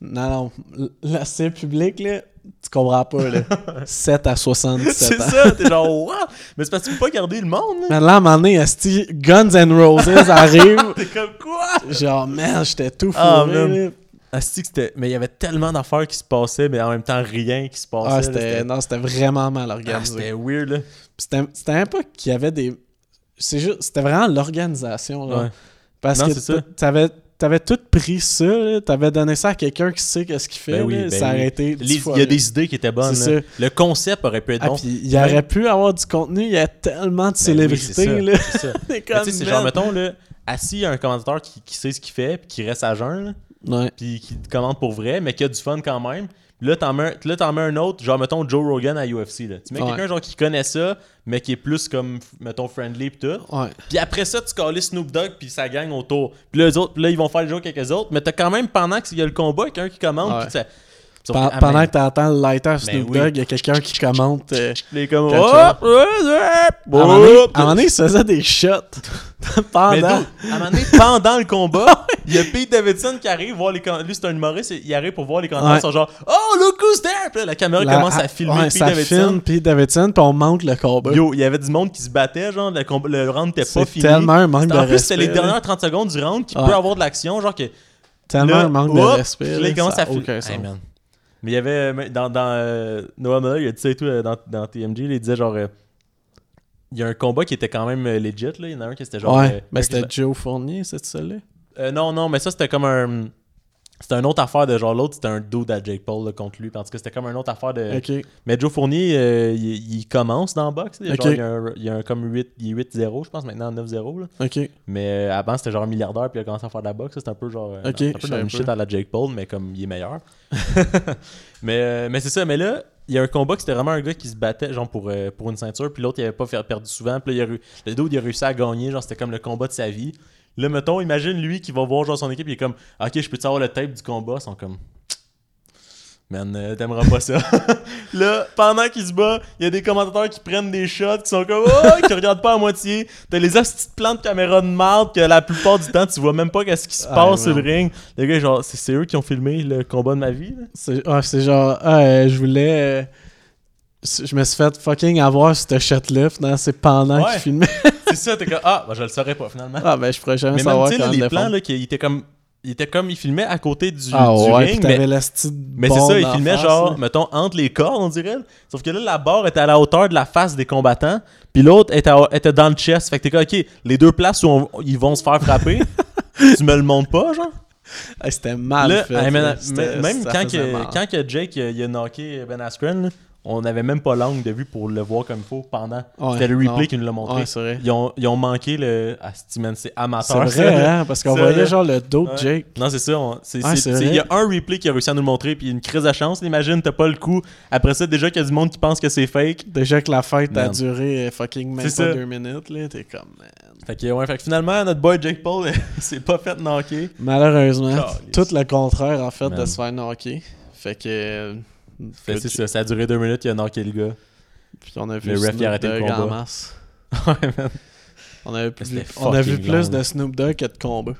Non, non, c'est public, là, tu comprends pas, là. 7 à 77 c'est ça, t'es genre, wow! Mais c'est parce que tu peux pas garder le monde, là. Mais là, à un moment donné, Guns N' Roses arrive. T'es comme quoi? genre, man, j'étais tout fou. Ah, man. Asti que c'était- Mais il y avait tellement d'affaires qui se passaient, mais en même temps, rien qui se passait. Ah, là, c'était, non, c'était vraiment mal Ah, organisé. c'était weird, là. C'était, c'était un peu qu'il y avait des. C'est juste, c'était vraiment l'organisation. Là. Ouais. Parce Non, que t'avais, t'avais tout pris ça, là, t'avais donné ça à quelqu'un qui sait qu'est-ce qu'il fait. Ben oui, là, ben ça oui. Il y a des idées qui étaient bonnes. C'est là. ça. Le concept aurait pu être Ah, bon. puis il y aurait pu avoir du contenu, il y a tellement de Ben oui, célébrités. c'est ça, là. c'est ça. Comme, c'est genre, mettons, là, assis un commentateur qui, qui sait ce qu'il fait, puis qui reste à jeun. Puis qui te commande pour vrai, mais qui a du fun quand même. Là, t'en mets, là, mets un autre, genre, mettons, Joe Rogan à UFC. Là. Tu mets Ouais. quelqu'un genre qui connaît ça, mais qui est plus comme, mettons, friendly pis tout. Ouais. Puis après ça, tu colles Snoop Dogg puis ça gagne autour. Puis là, eux autres, là, ils vont faire le jeu avec les autres. Mais t'as quand même, pendant qu'il y a le combat, quelqu'un qui commande. Ouais. Puis ça... Pen- ah, pendant que t'entends le lighter Snoop Ben. Dogg, il y a quelqu'un qui commente. euh, il est comme. Hop, hop, hop, à un moment donné- il se faisait des shots Mais pendant. à un moment donné, pendant le combat, il y a Pete Davidson qui arrive voir les Lui, c'est un humoriste, il arrive pour voir les commentaires. Ouais. Ils sont genre Oh, look who's there! Puis là, la caméra La- commence à filmer ouais, Pete ça Davidson. filme Pete Davidson, puis on manque le combat. Yo, il y avait du monde qui se battait, genre, le, combat- le round n'était C'est pas fini. tellement un manque de En plus, c'était les dernières 30 secondes du round qui peut avoir de l'action, genre que Tellement un manque de respect. Là, commence à Mais il y avait, dans, dans euh, Noah Miller, il a dit ça et tout euh, dans, dans TMG, il disait genre, euh, il y a un combat qui était quand même legit, là. Il y en a un qui c'était genre. ouais, mais c'était Joe Fournier, c'est ça là Euh, non, non, mais ça c'était comme un. C'était une autre affaire de genre l'autre, c'était un dude à Jake Paul là, contre lui. En tout cas, c'était comme une autre affaire de. Mais Joe Fournier, euh, il, il commence dans le box. Genre, il y a un, il y a un comme 8, il est 8-0, je pense, maintenant 9-0. là. Ok. Mais euh, avant, c'était genre un milliardaire, puis il a commencé à faire de la boxe. C'était un peu genre. euh, un peu une pas. shit à la Jake Paul, mais comme il est meilleur. mais euh, mais c'est ça. Mais là, il y a un combat que c'était vraiment un gars qui se battait, genre pour, pour une ceinture, puis l'autre, il avait pas fait- perdu souvent. Puis là, il a, le dude, il a réussi à gagner. Genre, c'était comme le combat de sa vie. Là, mettons, imagine lui qui va voir genre son équipe, il est comme, ok, je peux te avoir le tape du combat. Ils sont comme. Man, euh, t'aimeras pas ça. là, pendant qu'il se bat, il y a des commentateurs qui prennent des shots, qui sont comme Oh, qui regardent pas à moitié. T'as les petites plantes de caméra de marde que la plupart du temps, tu vois même pas qu'est-ce qui se Ah, passe sur le ring. Les gars, genre, c'est eux qui ont filmé le combat de ma vie. C'est ah, c'est genre, ah, euh, je voulais. euh, je me suis fait fucking avoir cette shot-là. finalement, C'est pendant Ouais. qu'il filmait. c'est ça, t'es comme Ah, bah, je le saurais pas finalement. Ah, ben, je pourrais jamais mais même, savoir tu sais, là, quand les le plans, là, qu'il était comme. Il était comme, il filmait à côté du, Ah, du ouais, ring, mais la Mais c'est ça, il filmait face, genre, là. mettons, entre les cordes, on dirait. Sauf que là, la barre était à la hauteur de la face des combattants, puis l'autre était, à- était dans le chest. Fait que t'es comme, ok, les deux places où on- ils vont se faire frapper, tu me le montres pas, genre? Hey, C'était mal Là, fait. hey, man, même quand, que, quand que Jake il a, il knocké Ben Askren, on n'avait même pas l'angle de vue pour le voir comme il faut pendant. Ouais, C'était le replay qui nous l'a montré. Ouais, vrai. ils, ont, ils ont manqué le. Ah, c'est man, c'est C'est amateur. vrai, hein, parce qu'on voyait genre le dos de Ouais. Jake. Non, c'est ça. Il y a un replay qui a réussi à nous le montrer, puis une crise de chance. Imagine, t'as pas le coup. Après ça, déjà qu'il y a du monde qui pense que c'est fake. Déjà que la fête a duré fucking même pas ça. deux minutes, là, t'es comme, man. Fait que, ouais, fait que finalement, notre boy Jake Paul s'est pas fait knocker. Malheureusement, tout le contraire, en fait, de se faire knocker. Fait que... Fait c'est ça, ça a duré deux minutes, il a knocké le gars. Puis on a vu Le ref, a arrêté le Dogg en combat. masse. ouais, man. On a, C'était vu, on a vu plus long, de là. Snoop Dogg que de combat.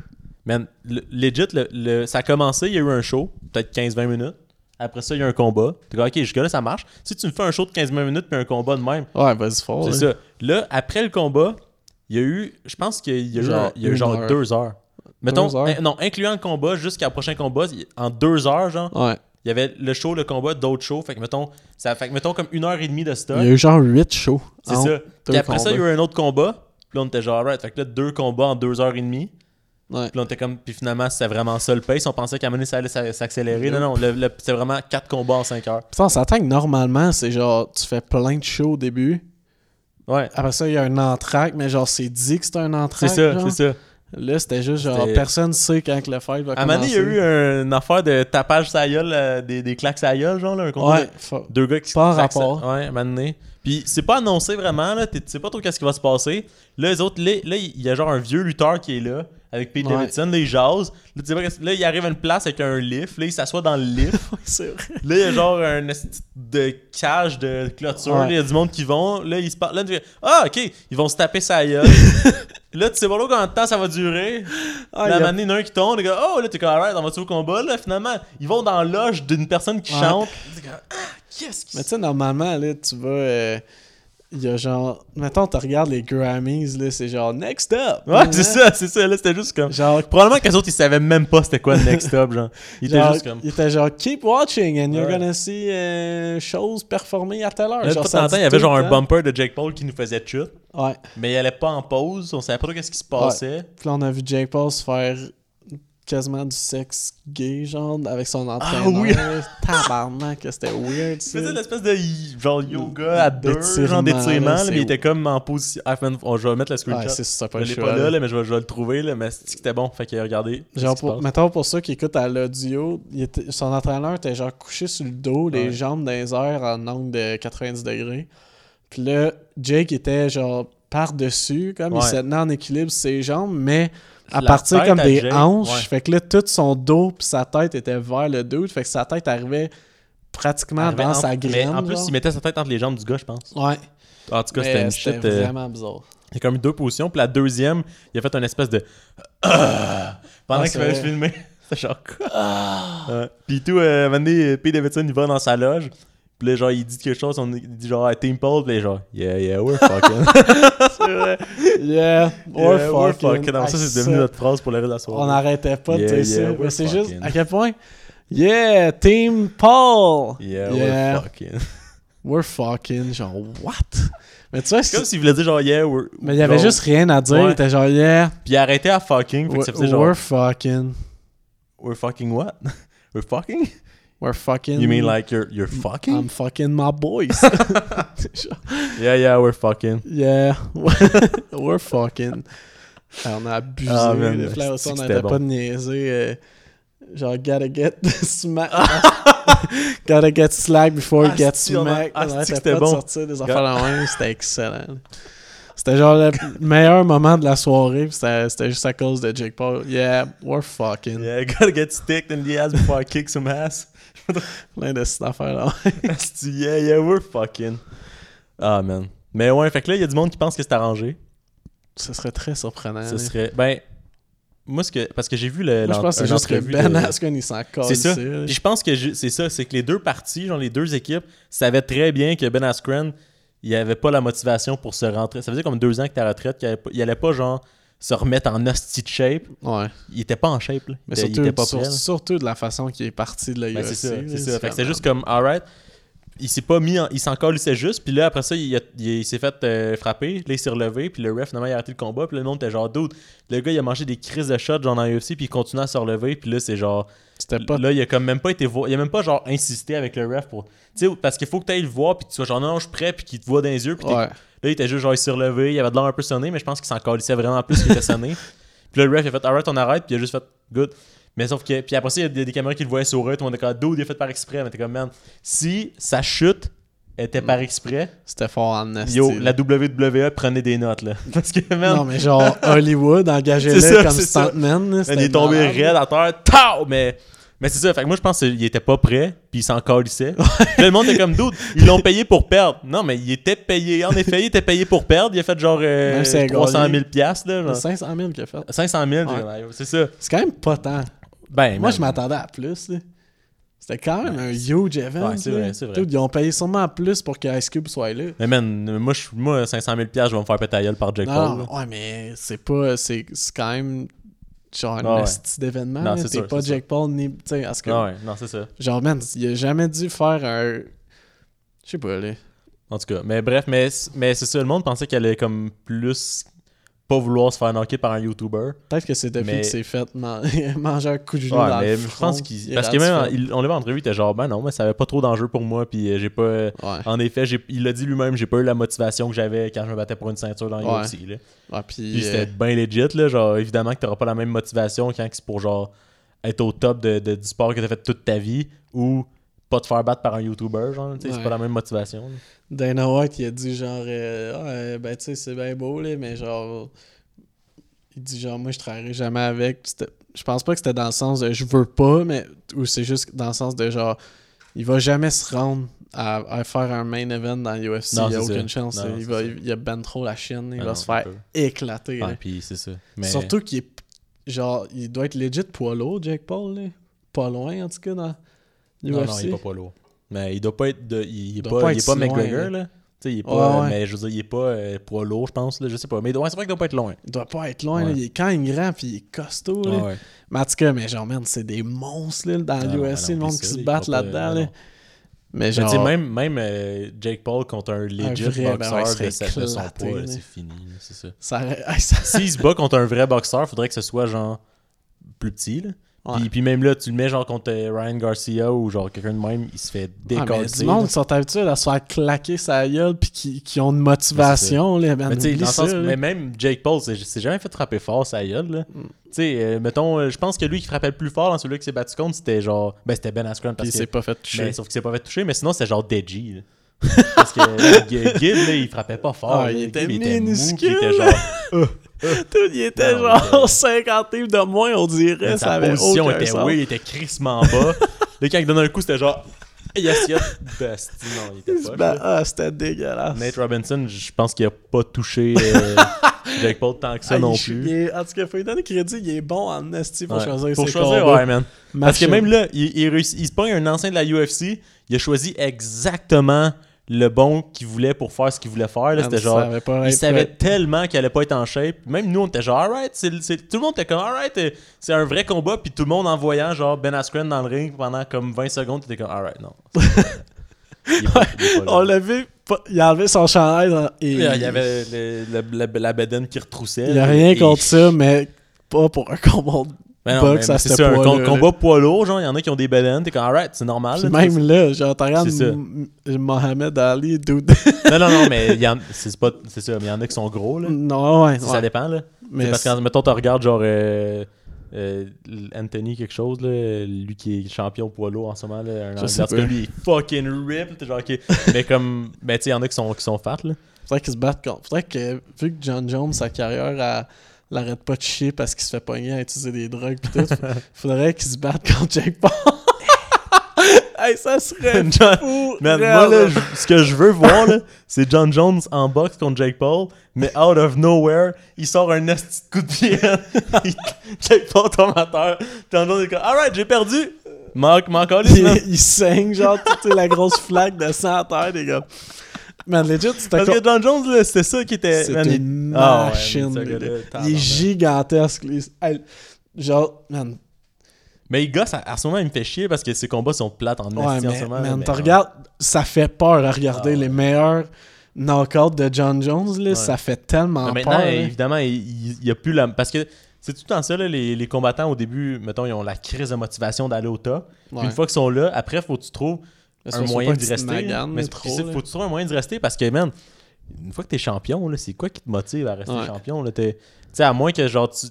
Man, le- legit, le, le- ça a commencé, il y a eu un show, peut-être 15-20 minutes. Après ça, il y a un combat. T'es comme, ok, jusque-là, ça marche. Si tu me fais un show de 15-20 minutes puis un combat de même, Ouais, vas-y fort. c'est là. ça. Là, après le combat, il y a eu, je pense qu'il y a eu, Genre il y a eu genre heure. deux heures. Mettons, Deux heures? in- non, incluant le combat jusqu'à prochain combat, en deux heures, genre, Ouais. Il y avait le show, le combat, d'autres shows. Fait que, mettons, ça fait que, mettons, comme une heure et demie de stock. Il y a eu genre 8 shows. C'est ça. Puis après ça, il y a eu un autre combat. Puis là, on était genre, alright. Fait que là, deux combats en deux heures et demie. Ouais. Puis là, on était comme. Puis finalement, c'était vraiment ça le pace. On pensait qu'à un moment ça allait s'a- s'accélérer. Non, non, c'est vraiment quatre combats en cinq heures. Putain, on s'attend que normalement, c'est genre, tu fais plein de shows au début. Ouais. Après ça, il y a un entraque, mais genre, c'est dit que c'est un C'est entraque. ça, genre. c'est ça. Là, c'était juste genre, personne sait quand que le fight va À un moment donné, il y a commencer. eu une affaire de tapage sa gueule, euh, des, des claques sa gueule, genre, là, un combat. Ouais, fa- Deux gars qui Pas sa- rapport. Ouais, à un moment donné. Puis c'est pas annoncé vraiment, là. Tu sais pas trop qu'est-ce qui va se passer. Là, les autres, là, il y a genre un vieux lutteur qui est là, avec Pete Ouais. Davidson. Là, il jase. Là, tu sais là, il arrive à une place avec un lift. Là, il s'assoit dans le lift. Vrai. Là, il y a genre un de cage de clôture. Ouais. Là, il y a du monde qui vont. Là, ils se parlent. Là, tu fais, Ah, ok, ils vont se taper sa gueule. là, tu sais pas trop combien de temps ça va durer. Ah, là, a- il y en a un qui tombe. Gars, oh, là, t'es comme, alright, on va-tu au combat. Là, finalement, ils vont dans la loge d'une personne qui Ouais. chante. T'es comme, ah, qu'est-ce qui Mais tu sais, normalement, là, tu vas. euh, Il y a genre. Mettons, tu regardes les Grammys, là, c'est genre Next Up. Ouais, c'est ça, c'est ça. Là, c'était juste comme. Genre, Probablement que les autres, ils savaient même pas c'était quoi le next up, genre. Ils étaient genre, juste comme. il était genre Keep watching and you're Ouais. gonna see euh, choses performer à telle heure. Là, de Genre, en temps, il y avait genre un bumper de Jake Paul qui nous faisait chute, Ouais. mais il allait pas en pause, on savait pas trop qu'est-ce qui se passait. Puis là, on a vu Jake Paul se faire quasiment du sexe gay, genre, avec son entraîneur. oui. Tabarnak, que c'était weird, Il faisait l'espèce de genre yoga à deux, genre d'étirement, mais il était comme en position. Ah, je vais mettre le screenshot. C'est ça, pas je l'ai pas là, là. mais je vais, je vais le trouver, là, mais c'était bon. Fait que regardez. Genre, pour, mettons pour ceux qui écoutent à l'audio, son entraîneur était genre couché sur le dos, les Ouais. jambes dans les airs en angle de 90 degrés. Puis là, Jake était genre par-dessus, comme il se tenait en équilibre sur ses jambes, mais à La partir comme des hanches. ouais. Fait que là, tout son dos puis sa tête était vers le dude. Fait que sa tête arrivait pratiquement Arrivait dans sa Mais graine. en plus, genre. il mettait sa tête entre les jambes du gars, je pense. Ouais, En tout cas, c'était une c'était shit. euh, vraiment bizarre. Il y a comme eu deux positions, puis la deuxième, il a fait une espèce de. Pendant qu'il fallait filmer. C'est genre. quoi? Puis tout, euh, un moment donné, Pete Davidson, il va dans sa loge. Puis là, genre, il dit quelque chose, on dit genre, Team Paul, puis là, genre, yeah, yeah, we're fucking. C'est vrai. Yeah, we're Yeah, we're fucking. fucking. Alors, ça, c'est devenu notre phrase pour le reste de la soirée. On n'arrêtait pas Yeah, de dire yeah, ça. Mais c'est juste fucking. à quel point? Yeah, Team Paul. Yeah, Yeah. we're fucking. We're fucking. Genre, what? Mais tu vois, C'est comme s'il voulait dire genre, yeah, we're. mais il y avait genre- juste rien à dire. Ouais. Il était genre, yeah, Puis il arrêtait à fucking, fait que ça faisait we're, genre, we're fucking. we're fucking what? we're fucking? We're fucking. You mean like you're, you're fucking? I'm fucking my boys. Yeah, yeah, we're fucking. yeah, we're fucking. Ah, on a abusé. Ah, man, on n'arrêtait pas de niaiser. euh, genre, gotta get smack. gotta get slack before Ah, you get smack. ah, on n'arrêtait c'était pas bon. de sortir des affaires même. C'était excellent. C'était genre le meilleur moment de la soirée. c'était juste à cause de Jake Paul. Yeah, we're fucking. Yeah, gotta get sticked in the ass before I kick some ass. Plein de cette affaire-là. Yeah, yeah, we're fucking. Ah, man. Mais ouais, fait que là, il y a du monde qui pense que c'est arrangé. Ce serait très surprenant. Ce là. serait. Ben. Moi, ce que. Parce que j'ai vu le. Moi, je pense que c'est juste que Ben de- Askren, il s'en. C'est ça. Puis je pense que c'est ça, c'est que les deux parties, genre les deux équipes, savaient très bien que Ben Askren, il avait pas la motivation pour se rentrer. Ça faisait comme deux ans qu'il était à la retraite, qu'il avait pas- il allait pas genre se remettre en hostie de shape. Ouais. Il était pas en shape, là. Mais il surtout, était pas prêt. surtout de la façon qu'il est parti de la Ben, UFC. c'est ça, c'est juste comme, alright. Il s'est pas mis en, il s'en colissait juste, puis là après ça, il, a- il- il s'est fait euh, frapper, là il s'est relevé, puis le ref finalement il a arrêté le combat, puis le monde était genre dude. Le gars il a mangé des crises de shots genre dans UFC, puis il continue à se relever, puis là c'est genre C'était pas. Là, il a comme même pas été voir. Il a même pas genre insisté avec le ref pour. Tu sais, parce qu'il faut que tu ailles le voir, puis tu sois genre non, non, je suis prêt, puis qu'il te voit dans les yeux. Puis Ouais. là, il était juste genre il s'est relevé, il avait de l'air un peu sonné, mais je pense qu'il s'en calissait vraiment plus qu'il était sonné. puis là, le ref, il a fait alright, on arrête, puis il a juste fait good. Mais sauf que. Puis après ça, il y a des, des caméras qui le voyaient sourire, tout le monde était comme dude, il a fait par exprès. Mais t'es comme man, si sa chute était par exprès, C'était fort en yo, la WWE prenait des notes là. Parce que man, Non, mais genre Hollywood, engagez-le comme stuntman. il est tombé raide à terre, tao! Mais, mais c'est ça, fait que moi je pense qu'il était pas prêt, puis il s'en calissait. Le monde était comme doute, ils l'ont payé pour perdre. Non, mais il était payé, en effet, il était payé pour perdre. Il a fait genre euh, Même si elle 300 gagnait. 000 piastres, là. genre. 500 000 qu'il a fait. 500 000, Ouais. c'est ça. C'est quand même pas tant. Ben, Moi, je m'attendais à plus. là. C'était quand même un huge event. Ouais, c'est vrai, c'est vrai. Dude, Ils ont payé sûrement plus pour que Ice Cube soit là. Mais man, moi, je- moi 500 000 piastres, je vais me faire péter par Jack Non, Paul. non, ouais, mais c'est pas. C'est c'est quand même. Genre Ah un esti d'événement. Non, c'est T'es sûr, pas c'est Jake Paul ni. Tu sais, Ice Cube. Ah ouais, non, c'est ça. Genre, man, il a jamais dû faire un. Je sais pas, là. En tout cas, mais bref, mais, mais c'est ça, le monde pensait qu'elle allait comme plus pas vouloir se faire knocker par un YouTuber. Peut-être que c'est depuis Mais- qu'il s'est fait man- manger un coup de genou Ouais, dans mais le je pense qu'il. il Parce que même, il- on l'avait en entrevue, il était genre, ben non, mais ça avait pas trop d'enjeu pour moi, puis euh, j'ai pas. euh. Ouais. En effet, il l'a dit lui-même, j'ai pas eu la motivation que j'avais quand je me battais pour une ceinture dans Ouais. UFC. Là. Ouais, puis. Puis euh, c'était bien legit, là. Genre, évidemment que t'auras pas la même motivation quand c'est pour genre être au top de, de- du sport que t'as fait toute ta vie ou pas te faire battre par un YouTuber, genre, tu sais, c'est Ouais. pas la même motivation. là. Dana White, il a dit genre, euh, Ouais, ben tu sais, c'est bien beau, là, mais genre, il dit genre, moi je travaillerai jamais avec. Je pense pas que c'était dans le sens de je veux pas, mais ou c'est juste dans le sens de genre, il va jamais se rendre à, à faire un main event dans l'UFC. Il y a aucune ça. chance. Non, il, va, il, il a ben trop la chienne. Il Ah va non, se faire éclater. Ouais, puis c'est ça. Mais... Surtout qu'il est. Genre, il doit être legit poids lourd, Jake Paul. Là. Pas loin, en tout cas, dans Non, non, il est pas, pas lourd. Mais il doit pas être. De, il, il est doit pas, pas il est pas si loin, McGregor, là. là. Tu sais, il est pas. Ouais, ouais. Mais je veux dire, il est pas euh, poids lourd, je pense, là. Je sais pas. Mais ouais, c'est vrai qu'il doit pas être loin. Il doit pas être loin. Là. Il est quand même grand, puis il est costaud. là. Mais en tout cas, mais genre, man, c'est des monstres là, dans Ah l'UFC, le monde qui se il pas- là-dedans. là. Mais genre, même, même euh, Jake Paul contre un legit vrai, ben boxeur il de, serait sa- de son poids, c'est fini, là, c'est ça. ça, hey, ça- S'il se bat contre un vrai boxeur, faudrait que ce soit genre plus petit, là. Puis, puis même là, tu le mets genre contre euh, Ryan Garcia ou genre quelqu'un de même, il se fait Ah, mais décoller. du monde qui sont habitués à se faire claquer sa gueule puis qui, qui ont une motivation. Là, ben, Mais oublie dans le sens, ça, mais même Jake Paul, c'est jamais fait frapper fort sa gueule, là. Mm. Tu sais, euh, mettons, euh, je pense que lui qui frappait le plus fort dans celui-là qui s'est battu contre, c'était genre. Ben, c'était Ben Askren parce il que. s'est pas fait toucher. Sauf qu'il s'est pas fait toucher, mais sinon, c'était genre Deji. Parce que G- Gibb, là, il frappait pas fort. Ah, là. il était Gibb, mou, minuscule. il était genre. Tout, il était Non, genre mais- 50 livres de moins, on dirait. Ça sa position était sens. oui, il était crissement bas. Là, quand il donne un coup, c'était genre. Yes, yes, best. Non, il était pas. Ah, c'était dégueulasse. Nate Robinson, je pense qu'il a pas touché. euh, Jake Paul tant que ça Ah, non il- plus. il est- en tout cas, faut lui donner crédit, il est bon en esti pour Ouais. choisir Pour ses choisir, combats. ouais, man. Parce que même là, il, il, réussit- il se pogne un ancien de la UFC, il a choisi exactement le bon qu'il voulait pour faire ce qu'il voulait faire. là. Man, C'était genre. Il savait prêt. tellement qu'il allait pas être en shape. Même nous, on était genre, alright. c'est Tout le monde était comme, alright. euh, C'est un vrai combat. Puis tout le monde en voyant, genre, Ben Askren dans le ring pendant comme 20 secondes, t'étais comme, alright, non. Pas-. On l'a vu, il a enlevé son chandail dans- et Il y avait le- le- le- la bedaine qui retroussait. il y a rien et- contre ça, mais pas pour un combat. Mais non, boxe à ce c'est un combat poids lourd, genre, il y en a qui ont des bedaines, t'es comme, alright, c'est normal. Là, même là, genre, t'as Mohamed Ali, dude. Non, non, non, mais il y en- c'est pas- c'est ça, mais il y en a qui sont gros, là. non, ouais, Ça, ouais. Ça dépend, là. Mais parce que, mettons, tu regardes, genre, euh, euh, Anthony quelque chose, là, lui qui est champion poids lourd en ce moment, là, un Je sais parce que lui, il est fucking rip, t'es genre, ok. mais comme, ben, tu sais, il y en a qui sont, qui sont fat, là. Faudrait qu'ils se battent contre. Faudrait que, vu que John Jones, sa carrière, elle arrête pas de chier parce qu'il se fait pogner à utiliser des drogues pis tout, faudrait qu'il se batte contre Jake Paul. hey, ça serait John- fou! Man, moi, là, ce que je veux voir, là, c'est John Jones en boxe contre Jake Paul, mais out of nowhere, il sort un esti de coup de pied. Jake Paul tombe à terre. John Jones est comme, alright, j'ai perdu. Manque, manque, il, il saigne, genre, toute la grosse flaque de sang à terre, les gars. Man, legit, c'était Parce que John Jones, là, c'était ça qui était. C'est man, il- une Ah ouais, machine. il est gigantesque. genre, man, Mais il gosse, à, à ce moment, il me fait chier parce que ses combats sont plates en ouais, en mais, ce moment. man, mais, t'as ouais. regardes, ça fait peur à regarder Ah les meilleurs knockouts de John Jones, là, Ouais. ça fait tellement Mais peur. maintenant, là. évidemment, il n'y a plus la. Parce que c'est tout le temps ça, là, les, les combattants au début, mettons, ils ont la crise de motivation d'aller au. Puis Ouais. Une fois qu'ils sont là, après, faut que tu trouves un moyen d'y te rester. mais là. faut que tu trouves un moyen d'y rester? Parce que, man, une fois que t'es champion, c'est quoi qui te motive à rester Ouais. champion? Tu sais, à moins que genre tu,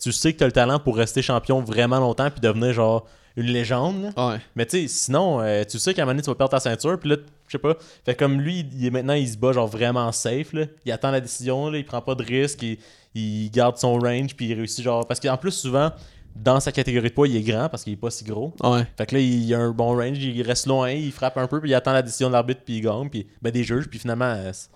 tu sais que t'as le talent pour rester champion vraiment longtemps puis devenir genre une légende. là. Ouais. Mais tu sais, sinon, euh, tu sais qu'à un moment donné, tu vas perdre ta ceinture, puis là, je sais pas. Fait comme lui, il est, maintenant, il se bat genre vraiment safe, là. Il attend la décision, là, il prend pas de risque, il, il garde son range, puis il réussit genre. Parce qu'en plus, souvent, dans sa catégorie de poids, il est grand parce qu'il est pas si gros. Ouais. Fait que là, il a un bon range, il reste loin, il frappe un peu, puis il attend la décision de l'arbitre, puis il gagne, puis ben des juges, puis finalement, euh, c'est-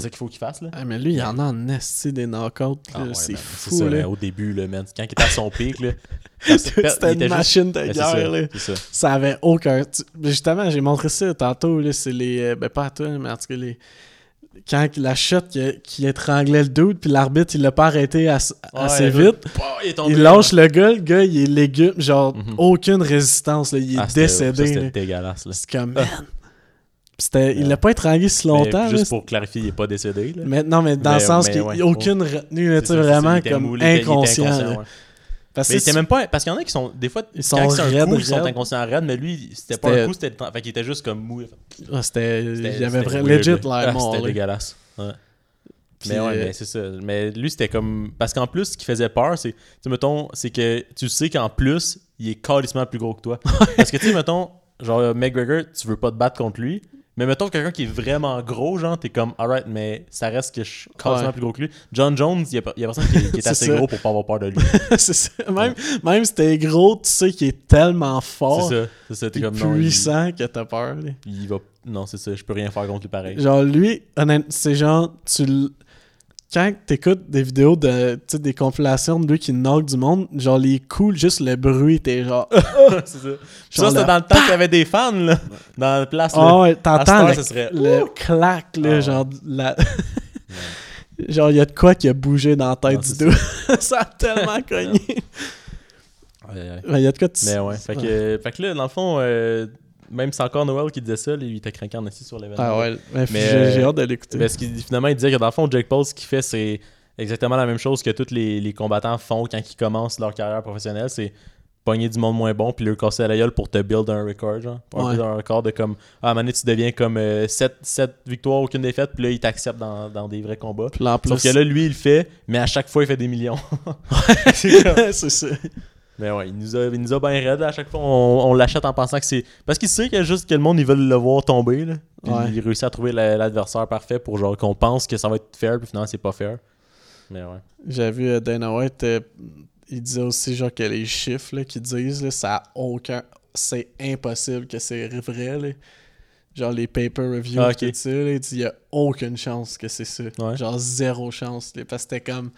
ça qu'il faut qu'il fasse, là. Ah, mais lui, il y en a en esti des knockouts. Ah ouais, c'est ben, fou, ça, là. au début, là, man. Quand il était à son pic, là. C'était était une juste- machine de Ben, guerre, ça, là. ça. Ça avait aucun. Justement, j'ai montré ça tantôt. Là, c'est les. euh, Ben, pas à toi, mais en tout cas, les. Quand la shot qui, qui étranglait le dude, puis l'arbitre, il l'a pas arrêté ass- assez Ouais, vite. Oh, il est tombé, Il lâche le gars, le gars, il est légume, genre, Mhm. aucune résistance, là, il est Ah, décédé. C'était dégueulasse. C'est comme, man. Puis c'était- il l'a pas étranglé si Mais longtemps. juste là. pour clarifier, il est pas décédé, là. Mais, non, mais dans Mais- le sens qu'il ouais. n'y a aucune retenue, tu vraiment comme inconscient. Parce Mais était même pas. Parce qu'il y en a qui sont. Des fois, Ils sont quand un raides, coup, ils sont inconscients raides, mais lui, c'était pas C'était- un coup, c'était. Fait qu'il était juste comme mou. ah, c'était. Il C'était- y avait c'était vraiment legit là. l'air Ah, mort. C'était là. dégueulasse. Ouais. Puis, mais ouais, euh, mais c'est ça. Mais lui, c'était comme. Parce qu'en plus, ce qui faisait peur, c'est. Tu mettons, c'est que tu sais qu'en plus, il est carrément plus gros que toi. Parce que, tu sais, mettons, genre, McGregor, tu veux pas te battre contre lui. Mais mettons quelqu'un qui est vraiment gros, genre, t'es comme, alright, mais ça reste que je suis Ouais. plus gros que lui. John Jones, il y y a personne qui, qui est assez ça. gros pour pas avoir peur de lui. c'est ça. Même, même si t'es gros, tu sais qu'il est tellement fort. C'est ça. C'est ça. T'es comme, non, il, puissant que t'as peur. il va. Non, c'est ça. Je peux rien faire contre lui pareil. Genre, lui, honnêtement, c'est genre, tu quand t'écoutes des vidéos de, tu des compilations de lui qui knock du monde, genre, les coups, juste le bruit, t'es genre, c'est ça. Ça, c'était dans le temps qu'il y avait des fans, là. Dans la place, là. ah ouais, t'entends le, serait- le clac, là, Ah genre, la... genre, il y a de quoi qui a bougé dans la tête Non, du dos. ça a tellement cogné. Ouais. Il y a de quoi de... Mais ouais. Fait que, fait que là, dans le fond, euh, même si c'est encore Noël qui disait ça, là, il était craquant en assis sur l'événement. Ah ouais, mais, Mais, j'ai euh, hâte de l'écouter. Parce qu'il finalement, il disait que dans le fond, Jake Paul, ce qu'il fait, c'est exactement la même chose que tous les, les combattants font quand ils commencent leur carrière professionnelle. C'est pogner du monde moins bon puis leur casser à la gueule pour te build un record, genre. Pour Ouais. un, record de comme, ah, à un moment donné, tu deviens comme 7, victoires, aucune défaite, puis là, il t'accepte dans, dans des vrais combats. Puis là, en plus... Sauf que là, lui, il le fait, mais à chaque fois, il fait des millions. C'est ça. Mais ouais, il nous a, il nous a bien raide. À chaque fois, on, on l'achète en pensant que c'est. Parce qu'il sait a juste que le monde, ils veulent le voir tomber. Là. Puis Ouais. il réussit à trouver la- l'adversaire parfait pour genre qu'on pense que ça va être fair, puis finalement, c'est pas fair. Mais ouais. J'ai vu euh, Dana White, euh, il disait aussi genre que les chiffres qu'ils disent, là, ça a aucun... C'est impossible que c'est vrai, là. genre les paper reviews, Ah, tout ok. ça, il dit, il y a aucune chance que c'est ça. Ouais. Genre zéro chance. parce que c'était comme.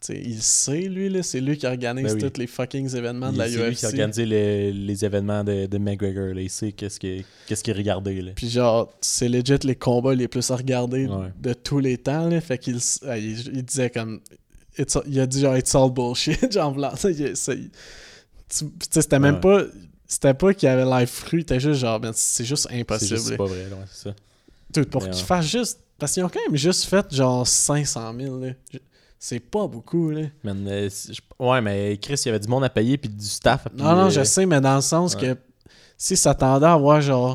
Tu sais, il sait, lui, là, c'est lui qui organise Ben oui. tous les fucking événements de la C'est lui qui a UFC. organisé les, les événements de, de McGregor. Là. Il sait qu'est-ce qu'il qu'est-ce qu'il regardait. Là. Puis genre, c'est legit les combats les plus regardés Ouais. de tous les temps, là. Fait qu'il il, il disait comme. It's il a dit genre, it's all bullshit. genre, blanc. C'était même Ouais. pas. C'était pas qu'il avait l'air fru, c'était juste genre, ben, c'est juste C'est impossible. là. pas vrai. ouais, c'est ça. Dude, pour ouais. fassent juste. Parce qu'ils ont quand même juste fait genre 500 000, là. C'est pas beaucoup, là. Man, euh, je- ouais, mais Chris, il y avait du monde à payer puis du staff. puis, Non, non, euh, je sais, mais dans le sens ouais. que si s'attendait à avoir genre.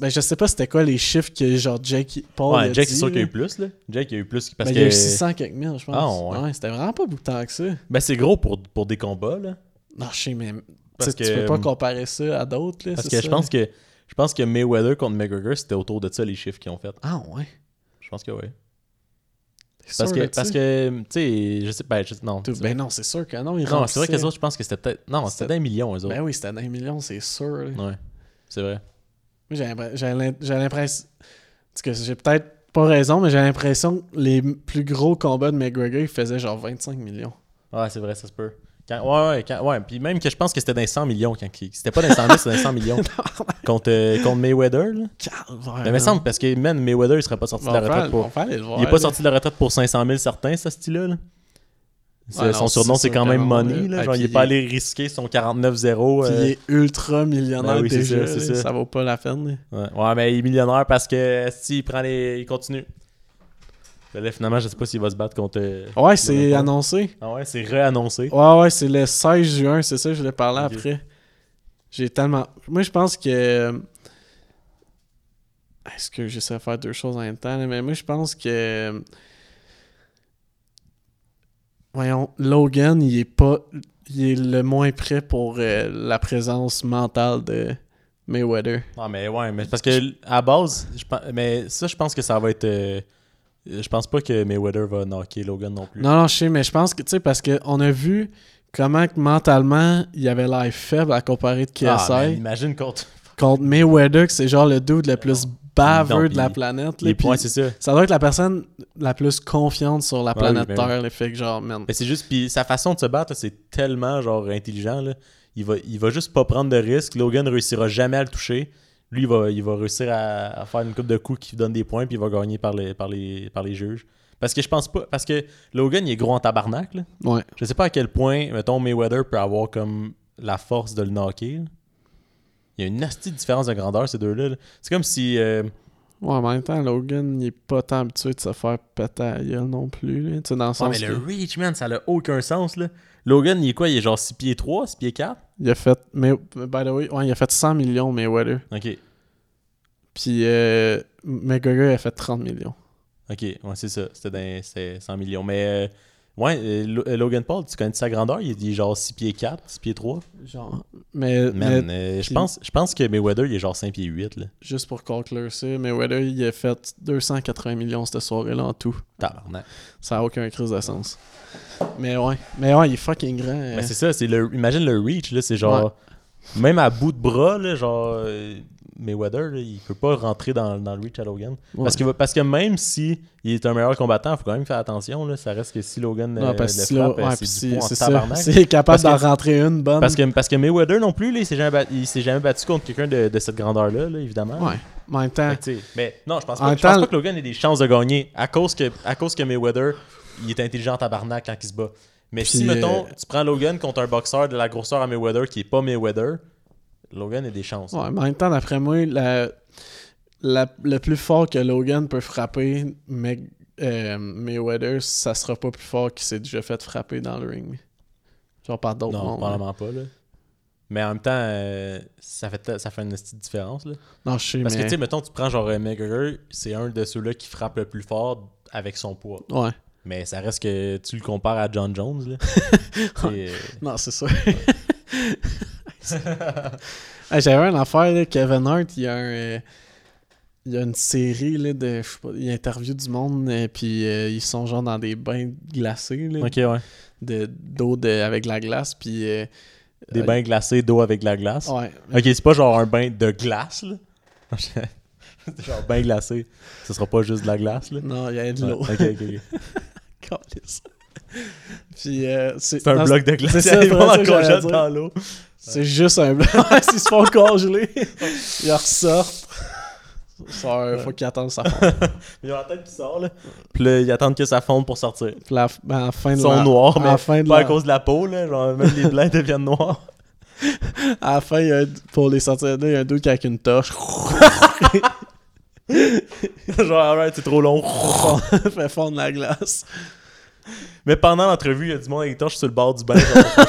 Ben, je sais pas c'était quoi les chiffres que genre Jake Paul. a Ouais, Jake, dit, c'est sûr qu'il y a eu plus. Là. Jake, il y a eu plus. Parce Ben, que il y a eu 600 quelques mille, je pense. Ah, ouais. c'était vraiment pas beaucoup de temps que ça. ben, c'est gros pour, pour des combats. Là. Non, je sais, mais Parce tu sais, tu que- peux pas comparer ça à d'autres. là, Parce que je ça? pense que je pense que Mayweather contre McGregor, c'était autour de ça les chiffres qu'ils ont fait. Ah, ouais. Je pense que oui. Parce que, parce que tu sais, je sais pas, je- non. Ben non, c'est sûr que non. Ils non, c'est vrai que les autres, je pense que c'était peut-être. Non, c'était d'un million, eux autres. Ben oui, c'était dans les millions, c'est sûr. Ouais, c'est vrai. J'ai l'impr- j'ai l'im- j'ai l'impression. Que j'ai peut-être pas raison, mais j'ai l'impression que les plus gros combats de McGregor, ils faisaient genre 25 millions. Ouais, c'est vrai, ça se peut. Quand- ouais, ouais, quand- ouais. Puis même que je pense que c'était dans les 100 millions. quand il- C'était pas dans les 100 000, c'était dans les 100 millions. contre, euh, contre Mayweather, là. Calvaire. Mais il me semble, parce que, man, Mayweather, il serait pas sorti de la retraite pour. aller. Il est pas sorti de la retraite pour 500 000 certains, ce style-là. là. C'est- Ouais, son non, surnom, c'est quand même Money. là. Ah, genre, il puis est pas allé risquer son 49-0. Puis euh, il est ultra millionnaire Ben oui, c'est déjà. ça, ça. ça vaut pas la peine. là. Ouais. ouais, mais il est millionnaire parce que si il prend les. Il continue. Là, finalement, je sais pas s'il va se battre contre. euh, Ouais, c'est annoncé. Ah ouais, c'est réannoncé. Ouais, ouais, c'est le 16 juin, c'est ça, je voulais parler après. J'ai tellement. Moi, je pense que. Est-ce que j'essaie de faire deux choses en même temps, mais moi, je pense que. Voyons, Logan, il est pas. Il est le moins prêt pour euh, la présence mentale de Mayweather. Non, mais ouais, mais parce que à base, je mais ça, je pense que ça va être. euh, je pense pas que Mayweather va knocker Logan non plus. Non, non, je sais, mais je pense que, tu sais, parce qu'on a vu comment que mentalement, il avait l'air faible à comparer de KSI. Ah, man, imagine contre. contre Mayweather, que c'est genre le dude le plus baveux Non, de la planète. là, Les points, c'est ça. ça doit être la personne la plus confiante sur la planète oui, Terre. là, fait que genre, man. Mais c'est juste, puis sa façon de se battre, c'est tellement genre intelligent. Là. Il, va, il va juste pas prendre de risques. Logan réussira jamais à le toucher. Lui, il va, il va réussir à, à faire une coupe de coups qui donne des points, puis il va gagner par les, par les, par les juges. Parce que je pense pas. Parce que Logan, il est gros en tabarnak. Là. Ouais. Je sais pas à quel point, mettons, Mayweather peut avoir comme la force de le knocker. là. Il y a une nasty différence de grandeur, ces deux-là. là. C'est comme si. euh, Ouais, en même temps, Logan, il est pas tant habitué de se faire péter à la gueule non plus. là, Tu sais, dans le Ouais, sens mais le reach, man, ça n'a aucun sens. Là. Logan, il est quoi? Il est genre 6 pieds 3, 6 pieds 4 il a fait. Mais, by the way, ouais, il a fait 100 millions, Mayweather. Ok. Puis euh, McGregor, il a fait 30 millions. Ok, ouais, c'est ça. C'était 100 millions. Mais, euh, ouais, euh, euh, Logan Paul, tu connais sa grandeur? Il est genre 6 pieds 4, 6 pieds 3. Genre. Mais, mais Man, euh, je pense, je pense que Mayweather, il est genre 5 pieds 8. Là. juste pour conclure ça, Mayweather, il a fait 280 millions cette soirée-là en tout. Tabarnak. Ça a aucun crise de sens. Mais ouais. Mais ouais, il est fucking grand. hein. Mais c'est ça, c'est le, imagine le reach, là, c'est genre. Même à bout de bras, là, genre. euh, Mayweather, là, il peut pas rentrer dans, dans le reach à Logan. Ouais. Parce, que, parce que même si il est un meilleur combattant, il faut quand même faire attention. Là, ça reste que si Logan Non, euh, parce que le si frappe, euh, ouais, c'est tabarnak. C'est capable d'en rentrer une bonne. Parce que, parce que Mayweather non plus, là, il s'est jamais, battu contre quelqu'un de, de cette grandeur-là, là, évidemment. Ouais. En même temps, que, mais non, je pense, En pas, pense que Logan ait des chances de gagner à cause que, à cause que Mayweather, il est intelligent en tabarnak quand il se bat. Mais Puis, si, mettons, euh, tu prends Logan contre un boxeur de la grosseur à Mayweather qui est pas Mayweather, Logan a des chances. ouais, mais en même temps, d'après moi, la, la- le plus fort que Logan peut frapper Meg- euh, Mayweather, ça sera pas plus fort qu'il s'est déjà fait frapper dans le ring. Genre par d'autres non, probablement pas. Là. Mais en même temps, euh, ça, fait, ça fait une petite différence. Là. Non, je sais, Parce que, mais... tu sais, mettons, tu prends genre McGregor, c'est un de ceux-là qui frappe le plus fort avec son poids. Ouais. Mais ça reste que tu le compares à John Jones. Là. Euh, Non, c'est ça. J'avais une affaire, là, Kevin Hart, il y a un... euh, il y a une série là, de. Je sais pas, il interview du monde, euh, puis euh, ils sont genre dans des bains glacés, là, ok, ouais. de- d'eau de, avec la glace, puis. euh, Des bains glacés d'eau avec la glace? Ouais. Ok, c'est pas genre un bain de glace, là? genre bien glacé. Ce sera pas juste de la glace, là? Non, il y a de Ouais, l'eau. Ok, ok, ok. Puis, euh, c'est un non, bloc de glace. c'est ça, Ils vont que congèle dans l'eau. C'est juste un bloc. S'ils se font congeler, ils ressortent. Ça, faut qu'ils attendent ça fonde. Ils ont la tête qui sort, là. Puis là, ils attendent que ça fonde pour sortir. Puis la- ben, à la fin de Ils sont la- noirs, à mais la fin de pas à cause de la peau, là. Genre, même les blancs deviennent noirs. À la fin, il y a un- pour les sortir il y a un dude avec une torche. genre, alright, c'est trop long. fait fondre la glace. Mais pendant l'entrevue, il y a du monde avec des torches sur le bord du bain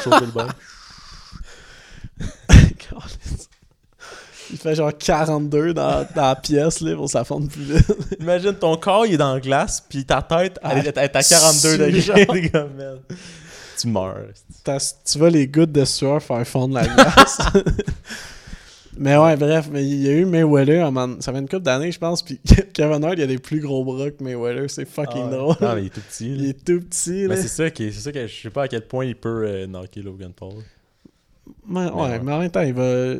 chauffer le il fait genre 42 dans, dans la pièce là, pour ça fonde plus vite. Imagine ton corps, il est dans la glace, puis ta tête, elle est à 42 sur degrés. Tu meurs. Tu vois les gouttes de sueur faire fondre la glace. Mais ouais, bref, mais il y a eu Mayweather, un moment- ça fait une couple d'années, je pense, puis Kevin Hart, il a des plus gros bras que Mayweather, c'est fucking Ah ouais. drôle. Non, mais il est tout petit. là. il est tout petit, là. Mais c'est ça, qui est- c'est ça que je sais pas à quel point il peut euh, knocker Logan Paul. Ouais, ouais, ouais. mais en même temps, il va.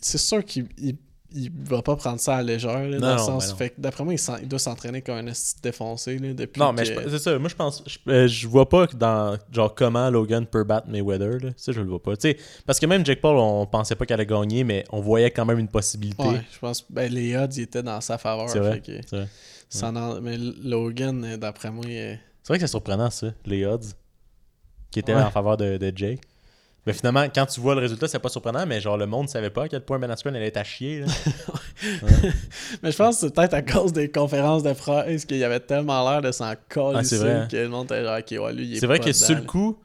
C'est sûr qu'il il, il va pas prendre ça à la légère, là, dans le sens. non. Fait que d'après moi, il, il doit s'entraîner comme un esti défoncé, là, depuis. Non, mais que- c'est ça. Moi, je pense. Je, euh, je vois pas dans. Genre, comment Logan peut battre Mayweather. Là. Ça, je le vois pas. Parce que même Jake Paul, on pensait pas qu'elle allait gagner, mais on voyait quand même une possibilité. Ouais, je pense ben, les odds ils étaient dans sa faveur. C'est vrai. fait que C'est vrai. en- Mais Logan, euh, d'après moi, euh, C'est vrai que c'est surprenant, ça, les odds, qui étaient Ouais. en faveur de, de Jake. Mais finalement, quand tu vois le résultat, c'est pas surprenant, mais genre, le monde savait pas à quel point Ben Askren allait être à chier. Là. Mais je pense que c'est peut-être à cause des conférences de presse qu'il y avait tellement l'air de s'en coller Ah, hein. que le monde était genre, ok, ouais, lui, il est C'est vrai pas que dedans, sur le coup,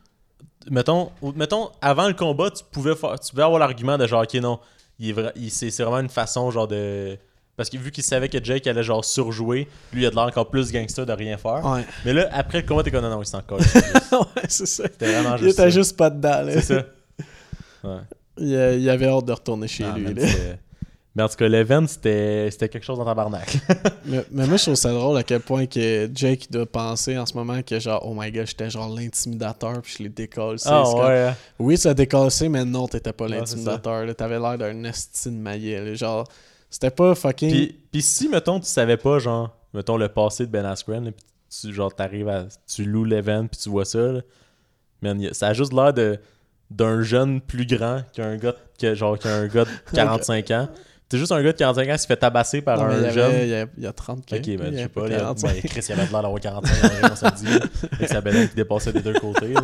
mettons, mettons, avant le combat, tu pouvais faire, tu pouvais avoir l'argument de genre, ok, non, il c'est vraiment une façon genre de. Parce que vu qu'il savait que Jake allait genre surjouer, lui il a de l'air encore plus gangster de rien faire. Ouais, Mais là, après le combat, t'es comme non, non, il s'en colle. ouais c'est ça. C'était vraiment Il juste. était ça. juste pas dedans, là. C'est ça. Ouais. Il, il avait hâte de retourner chez Ah, lui, là. Mais en tout cas, l'event, c'était c'était quelque chose dans tabarnak. Mais, mais moi, je trouve ça drôle à quel point que Jake doit penser en ce moment que genre, oh my god, j'étais genre l'intimidateur puis je l'ai décollé. Ah ouais. Oui, ça a décassé, mais non, t'étais pas Ouais, l'intimidateur. T'avais l'air d'un esti de maillet. Genre, c'était pas fucking. Puis, puis si, mettons, tu savais pas, genre, mettons, le passé de Ben Askren, là, puis tu, genre, t'arrives à... Tu loues l'event, puis tu vois ça, là, man, y a- ça a juste l'air de d'un jeune plus grand qu'un gars, que, genre, qu'un gars de 45 ans. T'es juste un gars de 45 ans qui se fait tabasser par Non, il un avait- jeune... Il y a, il y a 30 Ok, il y ben, je a sais pas il y a- 45. ben, Chris, il avait l'air d'avoir 45 ans, on se le dit, avec sa qui dépassait des deux côtés.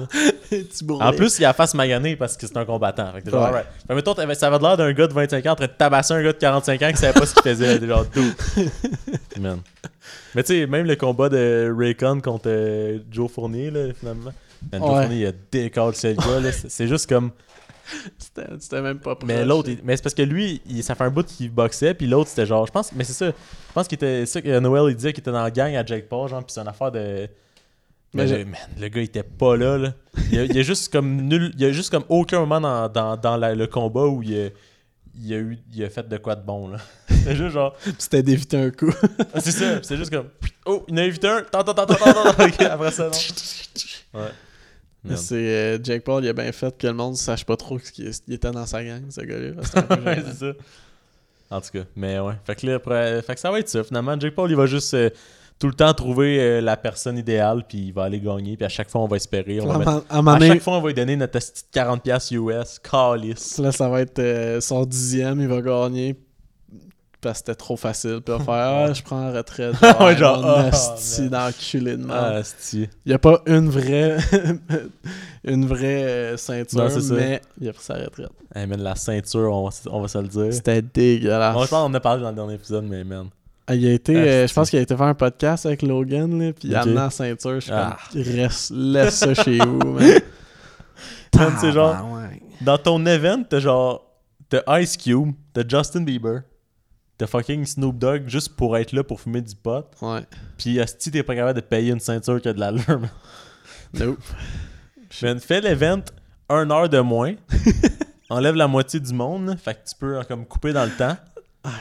En plus, il a la face maganée parce que c'est un combattant. Fait que genre, Ouais. Fait mettons, t'avais- ça avait l'air d'un gars de 25 ans en train de tabasser un gars de 45 ans qui savait pas ce qu'il faisait. Genre, dude. Man. Mais tu sais, même le combat de Raycon contre euh, Joe Fournier, là, finalement. Joe Ouais. Fournier, il a décalé ce gars, là. C'est c'est juste comme. C'était même pas proche. Mais l'autre, mais c'est parce que lui, il- ça fait un bout qu'il boxait, puis l'autre, c'était genre, je pense, mais c'est ça. Je pense qu'il était, ça que Noël, il disait qu'il était dans la gang à Jake Paul, genre, puis c'est une affaire de. Mais man, le gars, il était pas là, là. Il y a, il y a juste comme nul, il y a juste comme aucun moment dans, dans, dans la- le combat où il a, il a eu, il a fait de quoi de bon, là. C'est juste genre, C'était d'éviter un coup. ah, c'est ça, c'est juste comme, oh, il en a évité un, tant, tant, tant, tant, tant, après ça, non. Ouais. C'est euh, Jake Paul, il a bien fait que le monde sache pas trop qu'il il était dans sa gang, ce gars-là. Ouais, c'est ça. En tout cas, mais ouais. Fait que là, après, fait que ça va être ça. Finalement, Jake Paul, il va juste euh, tout le temps trouver euh, la personne idéale, puis il va aller gagner, puis à chaque fois, on va espérer. On va à, mettre- à chaque fois, on va lui donner notre petite 40$ US, calice. là, ça va être son dixième, il va gagner. Parce que c'était trop facile. Puis va faire Ah, je prends la retraite. Ouais, genre, mon ah, d'enculé de merde. Ah. Il n'y a pas une vraie une vraie euh, ceinture, Non, c'est ça. mais il a pris sa retraite. Hey, man, la ceinture, on va, on va se le dire. C'était dégueulasse. Bon, je pense qu'on en a parlé dans le dernier épisode, mais man. Ah, il a été, Ah, euh, je pense qu'il a été faire un podcast avec Logan, là, puis il a amené la ceinture. Je suis Ah. comme, reste, laisse ça chez vous, man. Genre- Tabarouette. Dans ton event, t'as genre. T'as Ice Cube, t'as Justin Bieber, t'as fucking Snoop Dogg juste pour être là pour fumer du pot. Ouais. Puis, si t'es pas capable de payer une ceinture qui a de l'allure, man. Nope. Man, fais l'event un heure de moins. enlève la moitié du monde. là. Fait que tu peux euh, comme couper dans le temps.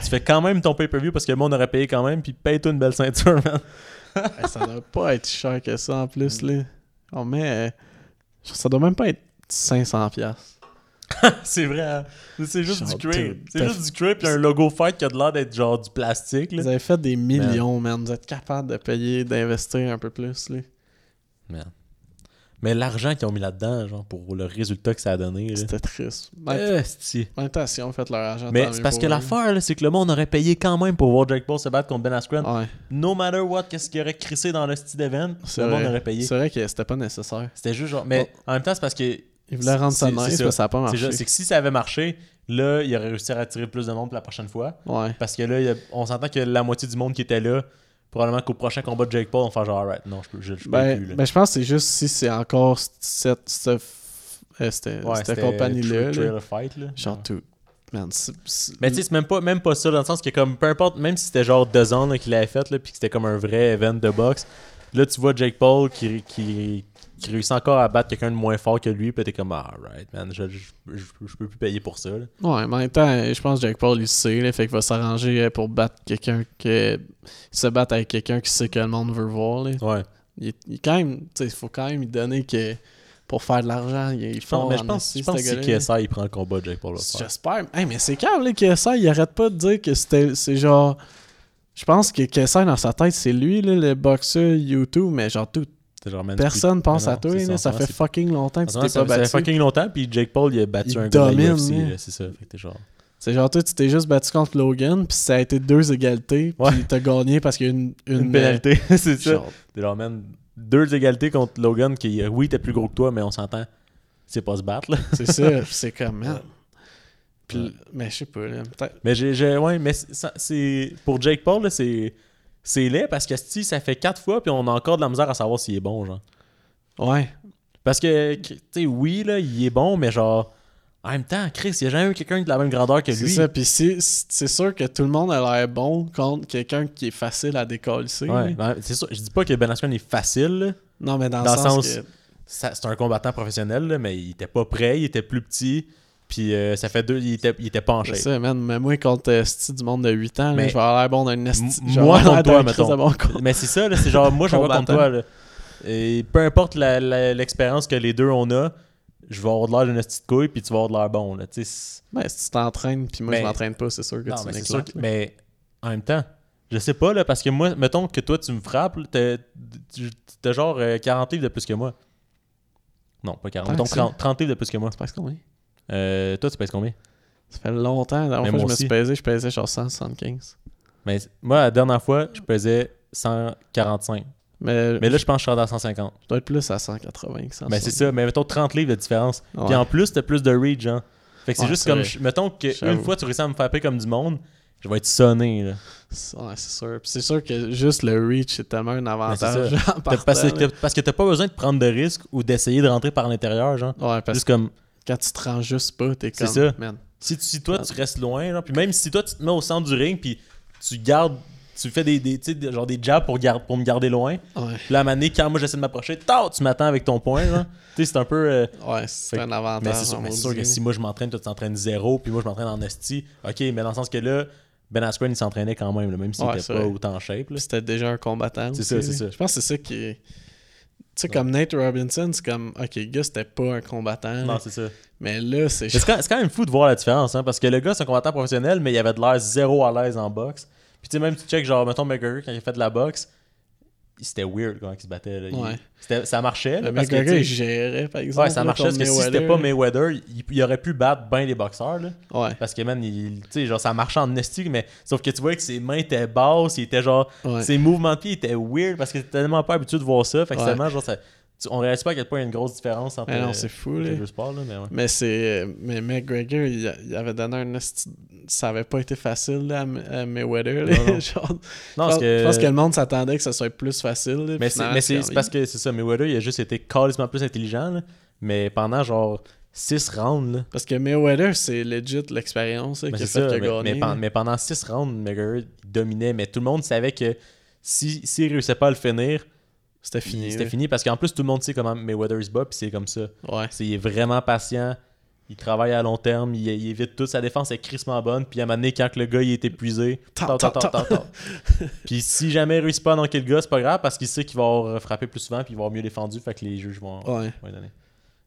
Tu fais quand même ton pay-per-view parce que le monde aurait payé quand même. Puis paye-toi une belle ceinture, man. Hey, ça doit pas être cher que ça en plus, là. On met. euh, ça doit même pas être 500$. c'est vrai, hein? C'est juste du tout- C'est juste du crate puis un logo fight qui a de l'air d'être genre du plastique. Là. Vous avez fait des millions, man. Vous êtes capable de payer, d'investir un peu plus, là. Man. Mais l'argent qu'ils ont mis là-dedans, genre, pour le résultat que ça a donné. C'était triste. Euh, c'est- En même temps, si on fait leur argent, Mais c'est parce que l'affaire, c'est que le monde aurait payé quand même pour voir Jake Paul se battre contre Ben Askren. Ouais, No matter what, qu'est-ce qu'il aurait crissé dans le style event, le monde aurait payé. C'est vrai que c'était pas nécessaire. C'était juste genre. Mais en même temps, c'est parce que. Ils voulaient rendre ça nice, ça. mais ça a pas marché. c'est que si ça avait marché, là, il aurait réussi à attirer plus de monde pour la prochaine fois. Ouais. Parce que là, il a- on s'entend que la moitié du monde qui était là, probablement qu'au prochain combat de Jake Paul, on faire genre, alright, non, je peux, je, je peux Ben, plus. Là. ben, je pense que c'est juste si c'est encore cette, cette, euh, cette, Ouais, cette compagnie-là. Genre Ouais. tout. Man, Mais tu sais, c'est même pas, même pas ça, dans le sens que comme peu importe, même si c'était genre deux ans qu'il avait fait, là, puis que c'était comme un vrai event de boxe, là tu vois Jake Paul qui, qui, qui réussit encore à battre quelqu'un de moins fort que lui, puis t'es comme, ah, right, man, je, je, je- je peux plus payer pour ça. Là. Ouais, mais en même temps, je pense que Jake Paul, il sait, là, fait qu'il va s'arranger euh, pour battre quelqu'un que. Se battre avec quelqu'un qui sait que le monde veut voir, là. Ouais. Il, il quand même. Faut quand même lui donner que. Pour faire de l'argent, il Je pense, mais je en pense, je pense que KSI il prend le combat, Paul va le faire. J'espère. Hey, mais c'est calme, là, KSI, il arrête pas de dire que c'était. C'est genre. Je pense que KSI, dans sa tête, c'est lui, là, le boxeur YouTube, mais genre tout. C'est genre, man, Personne pense mais à non, toi, c'est là, ça en ce fait c'est- fucking longtemps que tu t'es moment, pas ça- ça battu. fait fucking longtemps, puis Jake Paul il a battu Il un gars de la domine, UFC, là. là, c'est ça. Fait que t'es genre. C'est genre, toi, tu t'es juste battu contre Logan, puis ça a été deux égalités, puis Ouais. t'as gagné parce qu'il y a une, Une, une, pénalité, c'est euh, ça. genre, T'es genre, man, deux égalités contre Logan qui, euh, oui, t'es plus gros que toi, mais on s'entend, c'est pas se battre, là. c'est ça, puis c'est comme, man. Puis, mais je sais pas, là, peut-être. Mais j'ai, j'ai- ouais, mais c'est- ça- c'est pour Jake Paul là, c'est c'est laid parce que si ça fait quatre fois puis on a encore de la misère à savoir s'il est bon genre. Ouais. Parce que tu sais oui là, il est bon mais genre en même temps Chris, il y a jamais eu quelqu'un de la même grandeur que C'est lui. ça, puis c'est c'est sûr que tout le monde a l'air bon contre quelqu'un qui est facile à décoller. Ouais, ben, c'est sûr, je dis pas que Ben Askren est facile, là. Non, mais dans, Dans le sens, sens- que. C'est un combattant professionnel là, mais il était pas prêt, il était plus petit puis euh, ça fait deux il était il était pas en C'est ça, man. Mais moi, contre euh, du monde de 8 ans, là, Mais- je vais avoir l'air bon d'un esti. Moi, contre toi, mettons. bon. Mais c'est ça, là, c'est genre, moi, je vais contre toi, là. Et peu importe l'expérience que les deux on a, je vais avoir de l'air d'une petite couille, puis tu vas avoir de l'air bon, là. C'est- Ben, si tu t'entraînes, puis moi, Mais- je m'entraîne pas, c'est sûr que non, tu c'est m'éclates, sûr que-. Mais en même temps, je sais pas, là, parce que moi, mettons que toi, tu me frappes, t'as- genre euh, 40 livres de plus que moi. Non, pas 40, Tant mettons que ça. 30, 30 livres de plus que moi. Tu penses combien? Euh, toi, tu pèses combien? Ça fait longtemps. La dernière Mais fois que je me suis pesé, je pesais genre 175. Mais moi, la dernière fois, je pesais 145. Mais, Mais là, je pense que je suis à 150. je dois être plus à 180 que 160. Ben, c'est ça, mais mettons 30 livres de différence. Ouais. Puis en plus, t'as plus de reach, hein. Fait que c'est Ouais, juste comme. je- Mettons que une J'avoue. fois tu réussis à me frapper comme du monde, je vais être sonné, là. C'est- Ouais, c'est sûr. Puis c'est sûr que juste le reach, c'est tellement un avantage. c'est en T'as- partant, parce, que parce que t'as pas besoin de prendre de risques ou d'essayer de rentrer par l'intérieur, genre. Ouais, parce Juste que comme. Quand tu te rends juste pas, t'es C'est comme. ça. Man. Si, tu- si toi, tu restes loin, genre. Puis même si toi, tu te mets au centre du ring, puis tu gardes. Tu fais des, genre des jabs pour, me garder loin. Ouais. Puis là, à un moment donné, quand moi j'essaie de m'approcher, tu m'attends avec ton poing, tu sais, c'est un peu. euh, Ouais, c'est un avantage. Mais c'est sûr, mais c'est sûr que si moi je m'entraîne, toi tu t'entraînes zéro, puis moi je m'entraîne en esti, ok, mais dans le sens que là, Ben Askren il s'entraînait quand même, là, même s'il Ouais, était c'est pas autant en shape. c'était déjà un combattant. C'est ça, c'est ça. Je pense que c'est ça qui est. Tu sais, comme Nate Robinson, c'est comme, ok, le gars, c'était pas un combattant. Non, c'est ça. mais là, c'est. C'est quand, même fou de voir la différence, hein, parce que le gars c'est un combattant professionnel, mais il avait de l'air zéro à l'aise en boxe. Puis tu sais, même tu check, genre, mettons McGregor, quand il fait de la boxe, c'était weird comment il se battait. Là. Il- Ouais. c'était- ça marchait. Là, parce que, gérait, par exemple. Ouais, ça là, marchait parce que si c'était pas. Mayweather, il, il aurait pu battre bien les boxeurs. Là. Ouais, Parce que, man, il, genre, ça marchait en esti, mais sauf que tu vois que ses mains étaient basses, il était genre, ses mouvements de pied étaient weird parce que t'es tellement pas habitué de voir ça. Fait que tellement, genre, ça, on réalise pas à quel point il y a une grosse différence entre Mais non, euh, c'est fou, les deux sports, là, mais ouais. Mais c'est. Mais McGregor, il, avait donné un. Ça avait pas été facile là, à, Mayweather. là. Non, non. Genre, Non, je, parce pense, que. je pense que le monde s'attendait que ça soit plus facile. là, Mais c'est parce que c'est ça, Mayweather, il a juste été carrément plus intelligent. Mais pendant, genre, 6 rounds, là. Parce que Mayweather, c'est legit l'expérience qui a fait ça, a mais, mais pen- mais pendant 6 rounds, McGregor dominait, mais tout le monde savait que si s'il réussissait pas à le finir, C'était fini. c'était fini parce qu'en plus tout le monde sait comment Mayweather se bat, puis c'est comme ça. Ouais. C'est- il est vraiment patient. Il travaille à long terme, il, il évite tout. Sa défense est crissement bonne. Puis à un moment donné, quand le gars il est épuisé. Puis si jamais il réussit pas à knocker le gars, c'est pas grave parce qu'il sait qu'il va avoir frappé plus souvent puis il va avoir mieux défendu. Fait que les juges vont, Ouais. vont lui donner.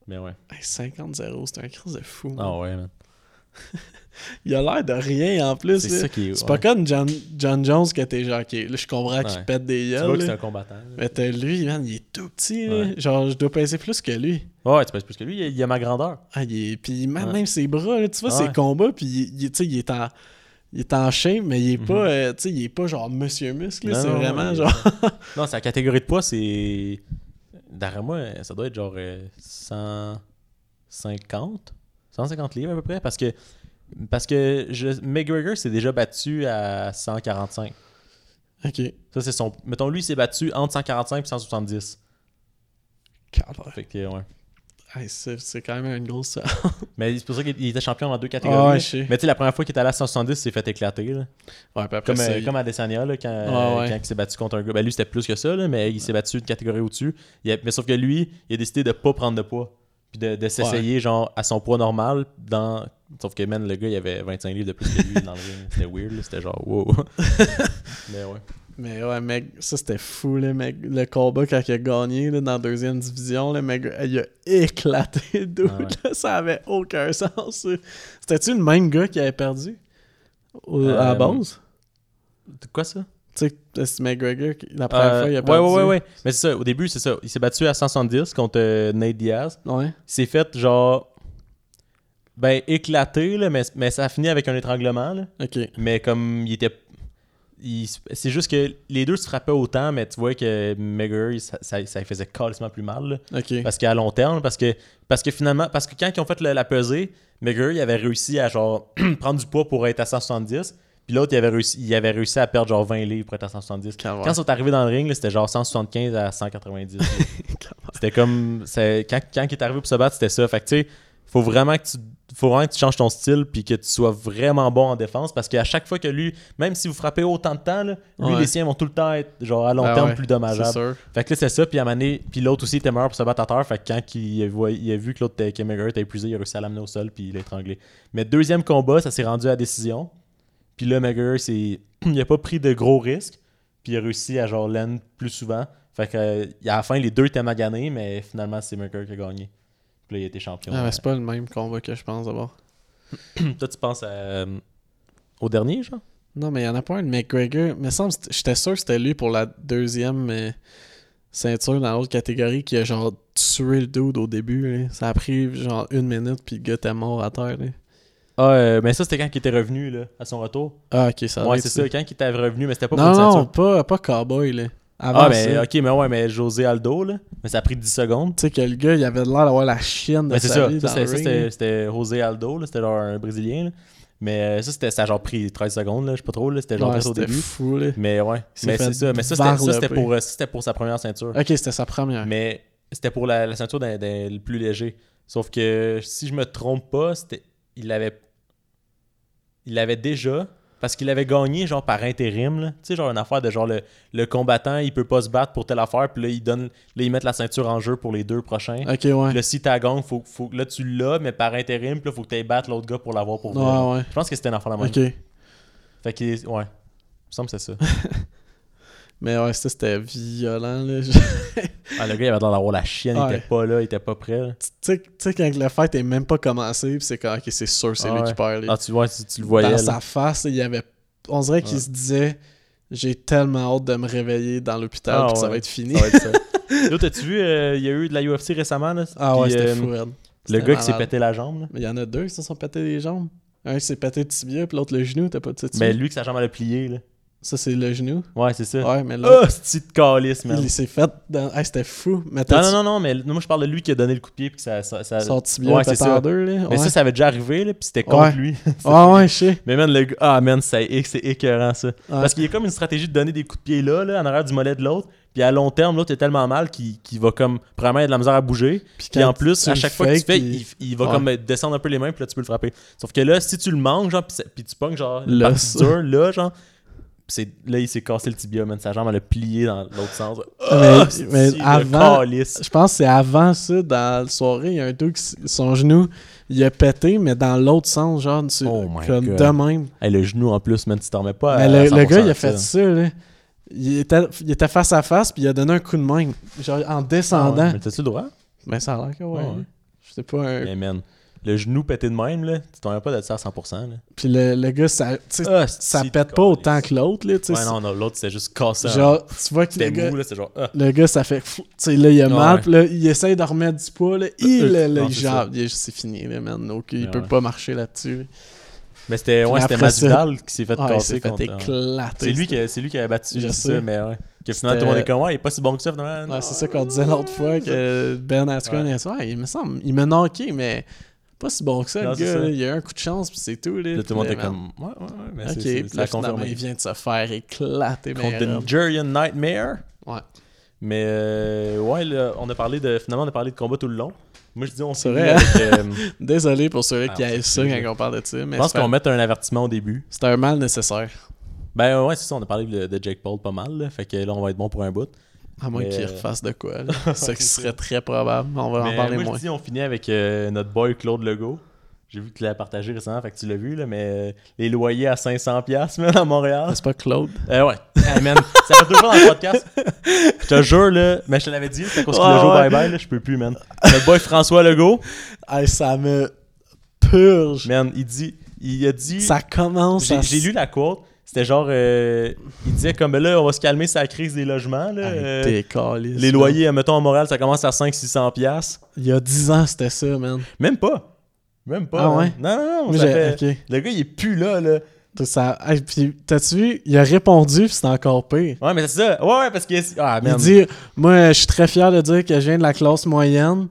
Mais ouais. Hey, 50-0, c'est un crise de fou. man. Ah ouais, man. Il a l'air de rien en plus. C'est ça qui est. C'est ouais. pas comme John, John Jones que t'es genre, ok, là je comprends qu'il Ouais. pète des Tu vois gueules. que c'est un combattant. là. Mais t'as lui, man, il est tout petit. Ouais. Genre, je dois peser plus que lui. Ouais, tu pèses plus que lui, il a, il a ma grandeur. Ah, il est... Puis même, ses bras, là, tu vois, Ah ses combats, puis il, il- il est en. Il est en shape, mais il est Mhm. pas, euh, tu sais, il est pas genre Monsieur Muscle, c'est vraiment genre. Non, sa catégorie de poids, c'est. D'après moi, ça doit être genre euh, 150 150 livres à peu près. Parce que. Parce que je... McGregor s'est déjà battu à 145. Ok. Ça, c'est son. Mettons, lui, il s'est battu entre 145 et 170. Calvaire. Fait que, ouais. Hey, c'est quand même une grosse. Mais c'est pour ça qu'il il était champion dans deux catégories. Ah ouais, là. je sais. Mais tu sais, la première fois qu'il est allé à 170, il s'est fait éclater. Là. Ouais, puis après, Comme, euh, comme Adesanya, là, quand, ouais. quand il s'est battu contre un gars. Ben, lui, c'était plus que ça, là, mais il s'est battu une catégorie au-dessus. A- Mais sauf que lui, il a décidé de pas prendre de poids. Puis de, de s'essayer, genre, à son poids normal. dans Sauf que, man, le gars, il avait 25 livres de plus que lui dans le ring. C'était weird. C'était genre, wow. mais ouais. Mais ouais, mec, ça c'était fou, là, mec. Le combat quand il a gagné là, dans la deuxième division, le mec, il a éclaté dude, Ah ouais. là, ça avait aucun sens. C'était-tu le même gars qui avait perdu? Au- à la Euh, base? Quoi ça? Tu sais, c'est McGregor, qui- la première Euh, fois, il a perdu. ouais, ouais, ouais. Mais c'est ça, au début, c'est ça. Il s'est battu à 170 contre euh, Nate Diaz. Ouais. Il s'est fait, genre. Ben, éclaté, là, mais, mais ça a fini avec un étranglement, là. Mais comme il était. il- c'est juste que les deux se frappaient autant, mais tu vois que il- ça, ça, faisait carrément plus mal. là. Parce qu'à long terme, parce que, parce que finalement, parce que quand ils ont fait la pesée, McGregor, il avait réussi à genre prendre du poids pour être à 170. Puis l'autre, il avait, réussi, il avait réussi à perdre genre 20 livres pour être à 170. Calvaire. Quand ils sont arrivés dans le ring, c'était genre 175 à 190. là. c'était comme. Quand, quand il est arrivé pour se battre, c'était ça. Fait que tu sais, faut vraiment que tu. Faut vraiment que tu changes ton style puis que tu sois vraiment bon en défense parce qu'à chaque fois que lui, même si vous frappez autant de temps, là, lui, Ouais. les siens vont tout le temps être genre à long Ah terme ouais, plus dommageables. Fait que là, c'est ça. Puis à donné, puis l'autre aussi était meilleur pour se battre à terre. Fait que quand il a, vu- il a vu que l'autre McGregor était épuisé, il a réussi à l'amener au sol puis il l'a étranglé. Mais deuxième combat, ça s'est rendu à décision. Puis là, McGregor, c'est... il a pas pris de gros risques. Puis il a réussi à genre l'end plus souvent. Fait que euh, à la fin, les deux étaient maganés, mais finalement, c'est McGregor qui a gagné. Puis là, il a été champion. Ah, mais c'est pas le même combat que je pense d'abord. Toi, tu penses à, euh, au dernier, genre? Non, mais il y en a pas un de McGregor. Mais semble j'étais sûr que c'était lui pour la deuxième euh, ceinture dans l'autre catégorie qui a genre tué le dude au début. là. Ça a pris genre une minute puis le gars était mort à terre. là. Ah, euh, mais ça, c'était quand il était revenu, là, à son retour. Ah, ok, ça ouais, c'est ça, quand il était revenu, mais c'était pas Non, pour une non, ceinture. pas, pas Cowboy, là. Avant Ah, mais ça. ok, mais ouais, mais José Aldo, là. Mais ça a pris 10 secondes. Tu sais que le gars, il avait l'air d'avoir la chienne de Mais c'est sa ça, vie le ça, c'était José Aldo, là, c'était genre un Brésilien. là. Mais euh, ça, c'était, ça a genre pris 13 secondes, là, je sais pas trop, là, c'était genre Ouais, au début. fou, là. Mais ouais, mais c'est ça. Mais ça, c'était, pour, euh, c'était pour sa première ceinture. Ok, c'était sa première. Mais c'était pour la, la ceinture d'un, d'un- le plus léger. Sauf que si je me trompe pas, c'était, il l'avait, il l'avait déjà. Parce qu'il avait gagné genre par intérim, là. Tu sais, genre une affaire de genre le, le combattant, il peut pas se battre pour telle affaire, puis là, ils donnent, là, ils mettent la ceinture en jeu pour les deux prochains. Ok, ouais. Puis là, si t'as gagné, faut, faut, là, tu l'as, mais par intérim, puis là, faut que t'ailles battre l'autre gars pour l'avoir pour vrai. Ouais, ouais. Je pense que c'était une affaire la même. Ok. Fait que, ouais. Il me semble que c'est ça. Mais ouais, ça, c'était violent, là. Ah, le gars, il avait l'air d'avoir la chienne, il Ouais. était pas là, il était pas prêt. Tu sais, quand le fight est même pas commencé, pis c'est ok, c'est sûr, c'est Ah lui ouais. qui perd. là. Ah, tu vois, tu, tu le voyais. Dans là. sa face, il y avait. On dirait qu'il se disait, j'ai tellement hâte de me réveiller dans l'hôpital, Ah ça va être fini. Ça va être ça. Là, t'as-tu vu, euh, il y a eu de la UFC récemment, là? Ah ouais, c'était euh, fou, Red. Le gars qui s'est pété la jambe, là. Mais il y en a deux qui se sont pétés les jambes. Un qui s'est pété le tibia, puis l'autre le genou, t'as pas de Mais lui, que sa jambe elle a plié, là. Ça, c'est le genou? Ouais, c'est ça. Ouais, mais l'autre, Oh, c'est de calice, man. il s'est fait. Dans... Hey, c'était fou. Mais Non, non, non, non, mais moi, je parle de lui qui a donné le coup de pied, puis que ça. ça, ça- son tibia Ouais, c'est ça. deux, là. Mais ça, ça avait déjà arrivé, là, puis c'était contre Ouais. lui. Ah ouais, je sais. Mais man, le gars, ah man, c'est c'est écœurant ça. Parce qu'il y a comme une stratégie de donner des coups de pied là, là en arrière du mollet de l'autre. Puis à long terme, l'autre est tellement mal qu'il va comme probablement avoir de la misère à bouger. Puis quand en plus, à le chaque fois que tu fais, il- il, va Ouais. comme descendre un peu les mains, puis là tu peux le frapper. Sauf que là, si tu le manges, genre, puis puis tu pognes genre dure, là, genre. Là, il s'est cassé le tibia, man. Sa jambe, elle a plié dans l'autre sens. Mais- Ah, mais le avant-. Je pense que c'est avant ça, dans la soirée, il y a un dude qui, s- son genou, il a pété, mais dans l'autre sens, genre, tu- Oh comme God. de même. Hey, le genou en plus, man, tu t'en remets pas. à mais le, le 100% gars, il a fait ça, là. Il était, il était face à face, puis il a donné un coup de main, genre en Ah ouais. descendant. Mais t'as-tu le droit? Mais ça a l'air que ouais. Ah ouais. C'était pas un. Man, le genou pété de même, là, tu t'en pas de ça à 100%. Là. Puis le, le gars, ça, Ah, ça c'est pète pas autant que l'autre, là, tu sais. Ouais, non, non, l'autre, c'était juste cassé. Genre, tu vois que le gars, mou, là, c'était genre. ah. le gars, ça fait. Tu sais, là, il a Ouais, mal, ouais. puis là, il essaye de remettre du poids, là. Il, Euh, là, là, non, il c'est. Il C'est fini, là, man. Donc, il Ouais, peut ouais. pas marcher là-dessus. Mais c'était ouais, c'était Masvidal qui s'est fait il casser s'est fait contre. éclater. C'est lui, qui a- c'est lui qui avait battu, Je c'est sais. ça, mais ouais. Que finalement, tout le monde est comme, ouais, il est pas si bon que ça, finalement. Ouais, c'est ça qu'on disait l'autre fois, que Ben Askren, Ouais. il a ouais, il me semble, il m'a knocké, mais pas si bon que ça, Non, le gars. ça. là. Il a eu un coup de chance, puis c'est tout. Là, Là, tout le monde était comme, ouais, ouais, ouais, mais Ok, puis là, finalement, il vient de se faire éclater. Contre. Nigerian Nightmare. Ouais. Mais euh, ouais, là, on a parlé de. Finalement, on a parlé de combat tout le long. Moi, je dis, on s'est euh, Désolé pour ceux-là Ah, qui aiment ça quand on parle de ça, mais je pense qu'on mettre un avertissement au début. c'est un mal nécessaire. Ben ouais, c'est ça, on a parlé de, de Jake Paul pas mal. Là, fait que là, on va être bon pour un bout. À moins Mais, qu'il refasse de quoi. là. Ce qui serait très probable. On va en parler moi, moins. je dis, on finit avec euh, notre boy Claude Legault. J'ai vu que tu l'as partagé récemment, fait que tu l'as vu, là, mais euh, les loyers à 500$, man, à Montréal. C'est pas Claude? Euh, ouais. Hey, man, ça fait deux dans le podcast. Je te jure, là, mais je te l'avais dit, c'est à cause Ouais, ouais. bye-bye, là, je peux plus, man. Notre boy François Legault, Hey, ça me purge. man, il dit, il a dit, Ça commence j'ai à... j'ai lu la quote, c'était genre, euh, il disait comme, ben là, on va se calmer la crise des logements, là. Euh, t'es caliste, les loyers, mettons, à Montréal, ça commence à 500-600$. piastres. Il y a 10 ans, c'était ça, man. Même pas. Même pas. Ah ouais? Non, non, non. Ça fait-. Le gars, il est plus là, là. Ça... Hey, puis, t'as-tu vu? Il a répondu, puis c'était encore pire. Ouais, mais c'est ça. Ouais, ouais, parce que. Ah, Il dit Moi, je suis très fier de dire que je viens de la classe moyenne.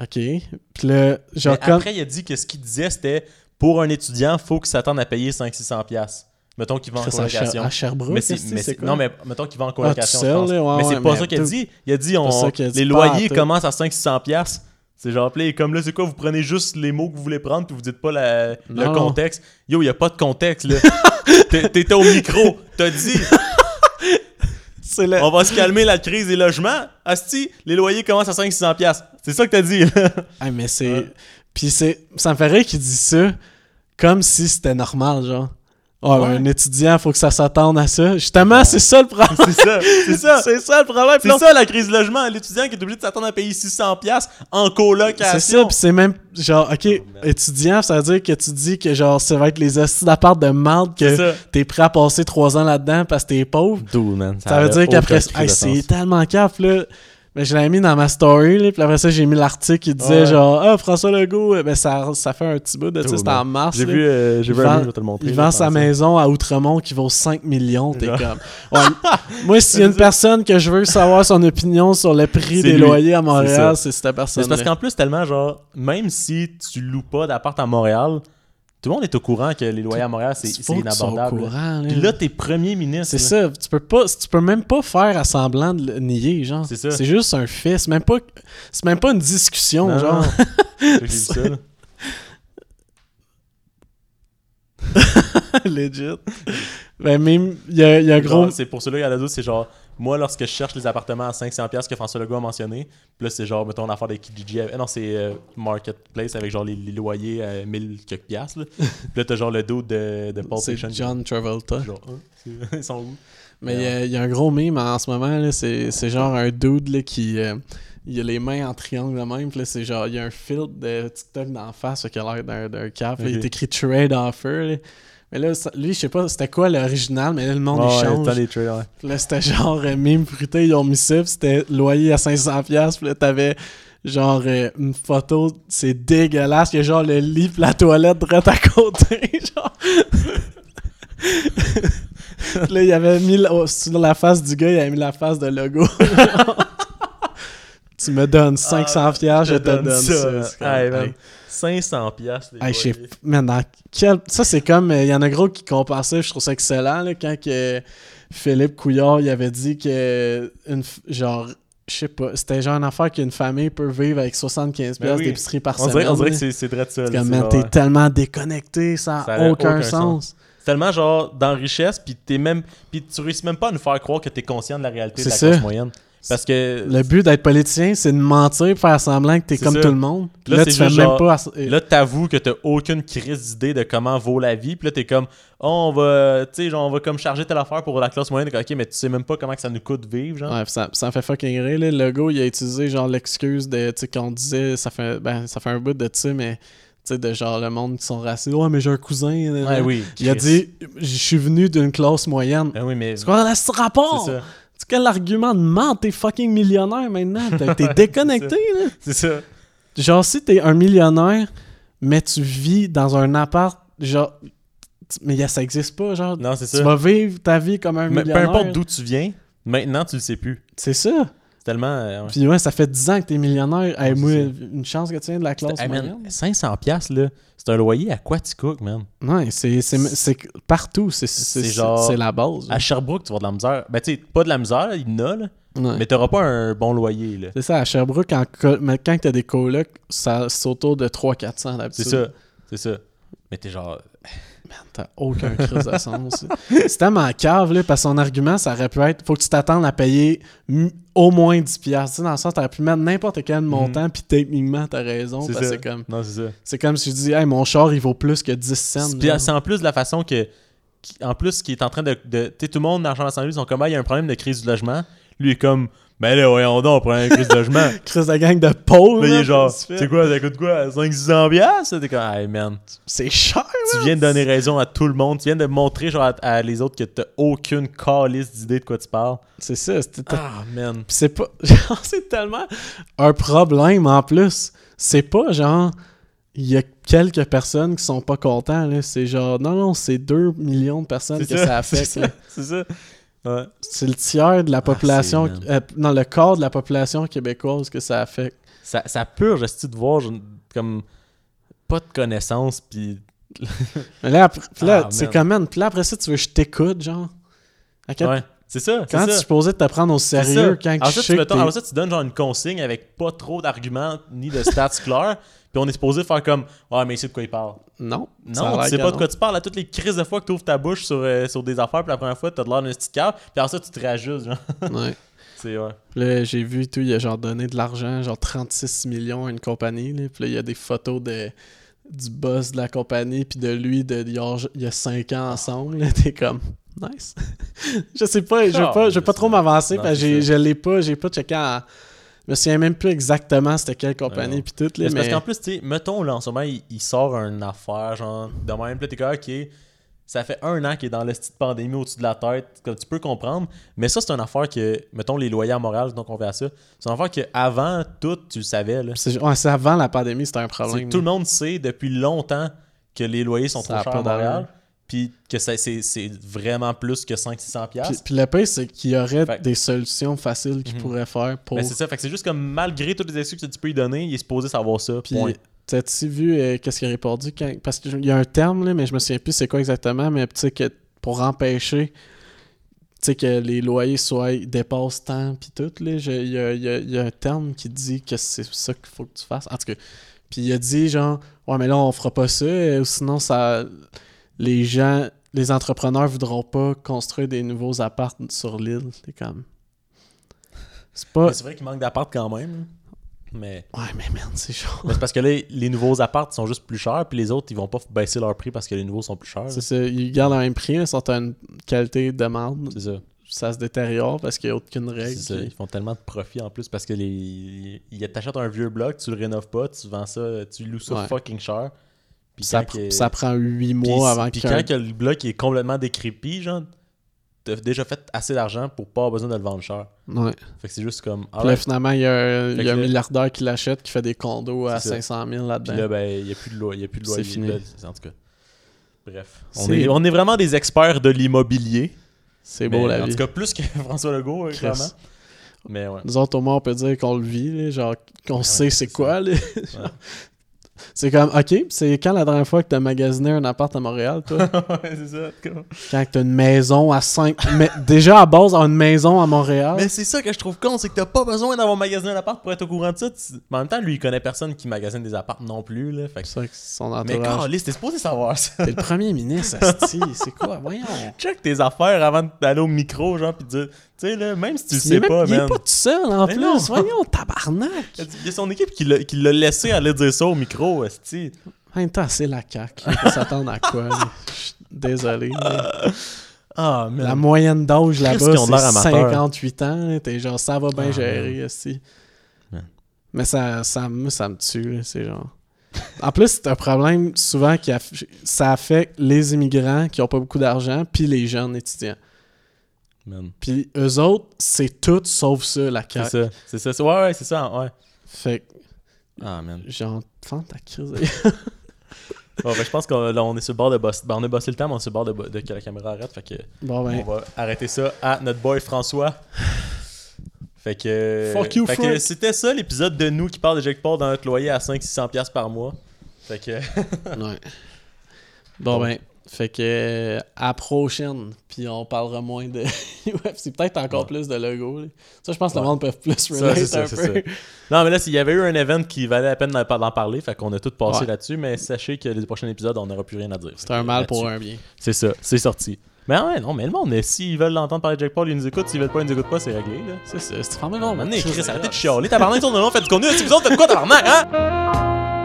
Ok. Puis là, genre, Mais comme. Après, il a dit que ce qu'il disait, c'était pour un étudiant, faut qu'il s'attende à payer 500-600$. Mettons qu'il va en colocation. à Sherbrooke, Mais c'est, non, mais mettons qu'il va en Ah, colocation. seul, je pense. là, ouais, mais c'est pas ça qu'il a tout- dit. Il a dit on, a dit, les loyers à commencent à 500$. piastres. C'est genre, comme là, c'est quoi Vous prenez juste les mots que vous voulez prendre, puis vous dites pas la- le contexte. Yo, il y a pas de contexte, là. T'es- T'étais au micro. T'as dit le. on va se calmer la crise des logements. Asti, les loyers commencent à 500$. piastres. C'est ça que t'as dit. Ah, mais c'est. Ouais. Puis c'est. Ça me ferait qu'il dise ça comme si c'était normal, genre. Ah, Ouais. un étudiant, faut que ça s'attende à ça. Justement, c'est ça le problème. C'est ça, c'est ça. c'est ça le problème. C'est ça la crise du logement. L'étudiant qui est obligé de s'attendre à payer 600$ piastres en colocation. C'est ça, puis c'est même genre, ok, Oh, merde. étudiant, ça veut dire que tu dis que genre, ça va être les hosties d'appart de marde C'est que t'es prêt à passer trois ans là-dedans parce que t'es pauvre. Dude, man. Ça, veut dire qu'après, hey, c'est tellement cap là. Mais je l'avais mis dans ma story, là, puis après ça, j'ai mis l'article qui disait Ouais. genre, ah, François Legault, euh, ben ça, ça fait un petit bout de ça, Dude, c'était en mars. J'ai vu, euh, j'ai vu un vend- livre, je vais te le montrer. Il vend sa maison à Outremont qui vaut 5 millions, t'es comme. Ouais, moi, s'il y a une personne que je veux savoir son opinion sur le prix des lui. loyers à Montréal, c'est cette Mais personne. C'est parce qu'en plus, tellement, genre, même si tu loues pas d'appart à Montréal, tout le monde est au courant que les loyers à Montréal, c'est c'est inabordable. là. Courant, Puis là, t'es premier ministre. C'est là. ça, tu peux pas tu peux même pas faire à semblant de le nier genre. C'est ça. C'est juste un fait, c'est même pas c'est même pas une discussion Non, genre. J'ai vu ça. là. Legit. Ben même il y a, y a gros C'est pour cela, il y a la c'est genre, moi, lorsque je cherche les appartements à 500$ que François Legault a mentionné, puis là, c'est genre, mettons, l'affaire de Kijiji. euh, non, c'est euh, Marketplace avec genre les, les loyers à 1000 quelques piastres. Là. puis là, t'as genre le dos de, de Pulp c'est. John Travolta. Genre, hein, ils sont où? Mais il y a- il y, a un gros meme en ce moment là, c'est c'est genre un dude là qui euh, il a les mains en triangle de même, puis là c'est genre il y a un filtre de TikTok d'en face qu'il a l'air d'un d'un cap, il est écrit trade offer. là. Mais là, lui, je sais pas c'était quoi l'original, mais là, le monde Ouais, il change. les ouais. Là, c'était genre euh, mime fruité, ils ont mis ça, c'était loyer à 500$. piastres, Puis là, t'avais genre euh, une photo, c'est dégueulasse. Il y a genre le lit pis la toilette droite à côté. genre. Là, il avait mis la- oh, sur la face du gars, il avait mis la face de logo. tu me donnes 500$, piastres, je te donne, ça. Hey, hey. 500 piastres, les Hey, je sais man, dans quel... Ça, c'est comme... Il y en a gros qui comparent ça, je trouve ça excellent, là, quand que Philippe Couillard, il avait dit que... Une, f- genre, je sais pas, c'était genre une affaire qu'une famille peut vivre avec 75$ Ben oui. d'épicerie par On semaine. dirait, on dirait que c'est, de ça. Comme, t'es tellement déconnecté, ça n'a aucun, aucun sens. C'est tellement genre dans richesse, puis t'es même, puis tu réussis même pas à nous faire croire que t'es conscient de la réalité de la ça. classe moyenne. Parce que Le but d'être politicien, c'est de mentir, faire semblant que t'es comme ça. tout le monde. Là, Là, tu fais même genre- pas... là, t'avoues que t'as aucune crise d'idée de comment vaut la vie. Puis là, t'es comme, oh, on va, tu sais, on va comme charger telle affaire pour la classe moyenne. Ok, mais tu sais même pas comment que ça nous coûte vivre, genre. Ouais, ça, ça me fait fucking rire. Là. Le gars, il a utilisé genre l'excuse de, tu sais, qu'on disait, ça fait, ben, ça fait un bout de, tu sais, mais, tu sais, de genre le monde qui sont racistes. Ouais, mais j'ai un cousin. Ouais, oui. Il a dit, je suis venu d'une classe moyenne. Ah oui, mais. C'est quoi là, ce rapport? C'est ça. C'est quel argument de ment? T'es fucking millionnaire maintenant. T'es- déconnecté, là. C'est ça. Genre, si t'es un millionnaire, mais tu vis dans un appart, genre. Mais ça existe pas, genre. Non, c'est Tu ça. vas vivre ta vie comme un Mais peu millionnaire. importe d'où tu viens, maintenant, tu le sais plus. C'est ça. C'est tellement. euh, ouais. Puis ouais, ça fait 10 ans que t'es millionnaire. Hey, moi, une chance que tu viens de la classe Hey, man, moyenne. 500 pièces là, c'est un loyer à quoi tu cook, man? Ouais, c'est partout. C'est c'est- C'est genre- c'est la base. À Sherbrooke, tu vas avoir de la misère. Ben, tu sais, pas de la misère, il y en a, là, Ouais. mais t'auras pas un bon loyer, là. C'est ça, à Sherbrooke, quand, quand t'as des colocs, ça c'est autour de 300-400 d'habitude. C'est ça. C'est ça. Mais t'es genre. T'as aucun crise de sens. C'est tellement cave, là, parce que son argument, ça aurait pu être faut que tu t'attendes à payer au moins 10$. piastres. Tu sais, dans le sens, t'aurais pu mettre n'importe quel montant, puis techniquement, t'as raison. Mhm. C'est comme, Non, c'est ça. c'est comme si je dis, hey, mon char, il vaut plus que 10 cents. Puis c'est en plus de la façon que. qui- En plus, qui est en train de. de tu sais, tout le monde dans la chambre d'assemblée, ils sont comme, ah, il y a un problème de crise du logement. Lui, il est comme, ben là, voyons donc, on prend une crise de logement. Crise de gang de pauvres. Là, il est genre, c'est quoi, ça coûte quoi 500 piastres? T'es comme, hey man, C'est cher, tu viens de donner raison à tout le monde. Tu viens de montrer genre, à, à les autres que t'as aucune calice d'idée de quoi tu parles. C'est ça. c'était- Ah, man. C'est pas. C'est tellement un problème en plus. C'est pas genre. Il y a quelques personnes qui sont pas contents, là. C'est genre. Non, non, c'est 2 millions de personnes que ça, affecte. C'est ça. C'est ça. Ouais. C'est le tiers de la population. c'est, euh, non, le quart de la population québécoise que ça affecte. Ça, ça purge, esti, de voir comme pas de connaissances, puis Mais là, après, là Ah, c'est man. comme, man, puis là, après ça, tu veux que je t'écoute, genre. À quel- ouais. C'est ça. Quand tu es supposé te prendre au sérieux, quand Alors sais tu, mettons, alors ça, tu donnes genre une consigne avec pas trop d'arguments ni de stats clairs, puis on est supposé faire comme Ouais, mais c'est de quoi il parle. Non. Non, tu sais pas de quoi tu parles. À toutes les crises de fois que tu ouvres ta bouche sur, euh, sur des affaires, puis la première fois, t'as de l'air d'un cave, puis après ça, tu te réajustes. Genre. Ouais. C'est ouais. Là, j'ai vu tout, il a genre donné de l'argent, genre 36 millions à une compagnie. Là. Puis là, il y a des photos de, du boss de la compagnie, puis de lui, de, il y a- il y a 5 ans ensemble. T'es comme, nice. je sais pas, je veux pas, je veux pas trop m'avancer, parce que je l'ai pas, j'ai pas checké en... Je me souviens même plus exactement c'était quelle compagnie, non. puis tout. Mais Là, parce qu'en plus, tu sais, mettons, là, en ce moment, il, il sort une affaire, genre, de même, là, t'es comme, ok, ça fait un an qu'il est dans le style pandémie au-dessus de la tête, comme tu peux comprendre, mais ça, c'est une affaire que, mettons, les loyers à Montréal, donc on fait à ça, c'est une affaire que avant tout, tu le savais, là. C'est ouais, avant la pandémie, c'était un problème. Tout le monde sait depuis longtemps que les loyers sont Ça trop chers pas à Montréal. Puis que c'est vraiment plus que 500-600$. Puis, puis le pire, c'est qu'il y aurait Fait- des solutions faciles qu'ils Mhm. pourraient faire pour... Ben, c'est ça, fait que c'est juste comme malgré toutes les excuses que tu peux lui donner, il est supposé savoir ça. Puis, point. t'as-tu vu euh, qu'est-ce qu'il a répondu quand... Parce qu'il y a un terme, là, mais je me souviens plus c'est quoi exactement, mais tu sais que pour empêcher que les loyers soient dépassent tant, puis tout, il y a, il y a- il y a un terme qui dit que c'est ça qu'il faut que tu fasses. En tout cas, puis il a dit genre, ouais, mais là, on fera pas ça, euh, ou sinon, ça... Les gens, les entrepreneurs voudront pas construire des nouveaux apparts sur l'île. C'est comme... C'est pas... Mais C'est vrai qu'il manque d'appart quand même. Mais, Ouais, mais merde, c'est chaud. mais c'est parce que là, les nouveaux apparts sont juste plus chers, puis les autres, ils vont pas baisser leur prix parce que les nouveaux sont plus chers. C'est ça, ils gardent le même prix, ils sont à une qualité de marde. C'est ça. Ça se détériore parce qu'il n'y a aucune C'est règle. ça. qui- Ils font tellement de profit en plus parce que les. ils t'achètent un vieux bloc, tu le rénoves pas, tu vends ça, tu loues ça Ouais. fucking cher. Puis Ça, quand pr- que- ça prend 8 puis- mois avant Puis que. quand que le bloc est complètement décrépit, genre, t'as déjà fait assez d'argent pour pas avoir besoin de le vendre cher. Ouais. Fait que c'est juste comme. Puis là, finalement, il y a, y un milliardaire qui l'achète, qui fait des condos à C'est ça. 500 000 Puis là-dedans. là, ben, il n'y a plus de loi. Il a plus de loi. C'est fini. là, en tout cas. Bref. On est, on est vraiment des experts de l'immobilier. c'est beau la En vie. tout cas, plus que François Legault, euh, Chris. clairement. Mais ouais. Nous autres, au moins, on peut dire qu'on le vit, là, genre qu'on Ouais, sait c'est c'est quoi. là. Genre, C'est comme, ok, c'est quand la dernière fois que t'as magasiné un appart à Montréal, toi? ouais, c'est ça. quand t'as une maison à 5... Mais déjà, à base, une maison à Montréal. Mais c'est ça que je trouve con, c'est que t'as pas besoin d'avoir magasiné un appart pour être au courant de ça. Mais en même temps, lui, il connaît personne qui magasine des apparts non plus. Là. Fait que... C'est son Mais entourage... Carlis, t'es supposé savoir ça. T'es le premier ministre. C'est quoi? Voyons. Check tes affaires avant d'aller au micro, genre, pis dire sais, là, même si tu le sais même- pas, il est pas tout seul en Mais plus. non. Voyons, tabarnak. Il y a son équipe qui l'a laissé aller dire ça au micro, esti. En même temps, c'est la CAQ. Il faut s'attendre à quoi? là? Je suis Désolé. mais Ah, man. La moyenne d'âge là-bas, c'est amateurs. 58 ans. T'es genre, ça va bien Ah, gérer aussi. Mais ça, ça, moi, ça me tue. C'est genre. En plus, c'est un problème souvent qui aff- ça affecte les immigrants qui ont pas beaucoup d'argent, puis les jeunes étudiants. Puis eux autres, c'est tout sauf ça, la C'est CAQ. ça. C'est ça. c'est- Ouais, ouais, c'est ça. Ouais. Fait que, Ah, man. genre, fente ta crise. Bon, ben, je pense qu'on là, on est sur le bord de boss. Ben, on a bossé le temps, mais on est sur le bord de, bo- de que la caméra arrête. Fait que bon, ben, on va arrêter ça à notre boy François. Fait que. Fuck you, fait que c'était ça l'épisode de nous qui parle de Jake Paul dans notre loyer à 500-600$ par mois. Fait que. ouais. Bon, ben, fait que euh, à la prochaine, puis on parlera moins de UFC, peut-être encore Ouais. plus de logo. Ça, je pense que Ouais. le monde peut plus relate ça, un peu. ça. Non, mais là, s'il y avait eu un event qui valait la peine d'en parler, fait qu'on a tout passé Ouais. là-dessus, mais sachez que les prochains épisodes, on n'aura plus rien à dire. C'est un mal pour un bien. C'est ça, c'est sorti. Mais ouais, non, mais le monde, s'ils veulent l'entendre parler de Jake Paul, ils nous écoutent. S'ils veulent pas, ils nous écoutent pas, c'est réglé, là. C'est ça, c'est vraiment non, Maintenant, Chris, arrêtez de chialer. Tabarnak, tourne le long, faites du contenu. Si vous autres, faites quoi, tabarnak, hein?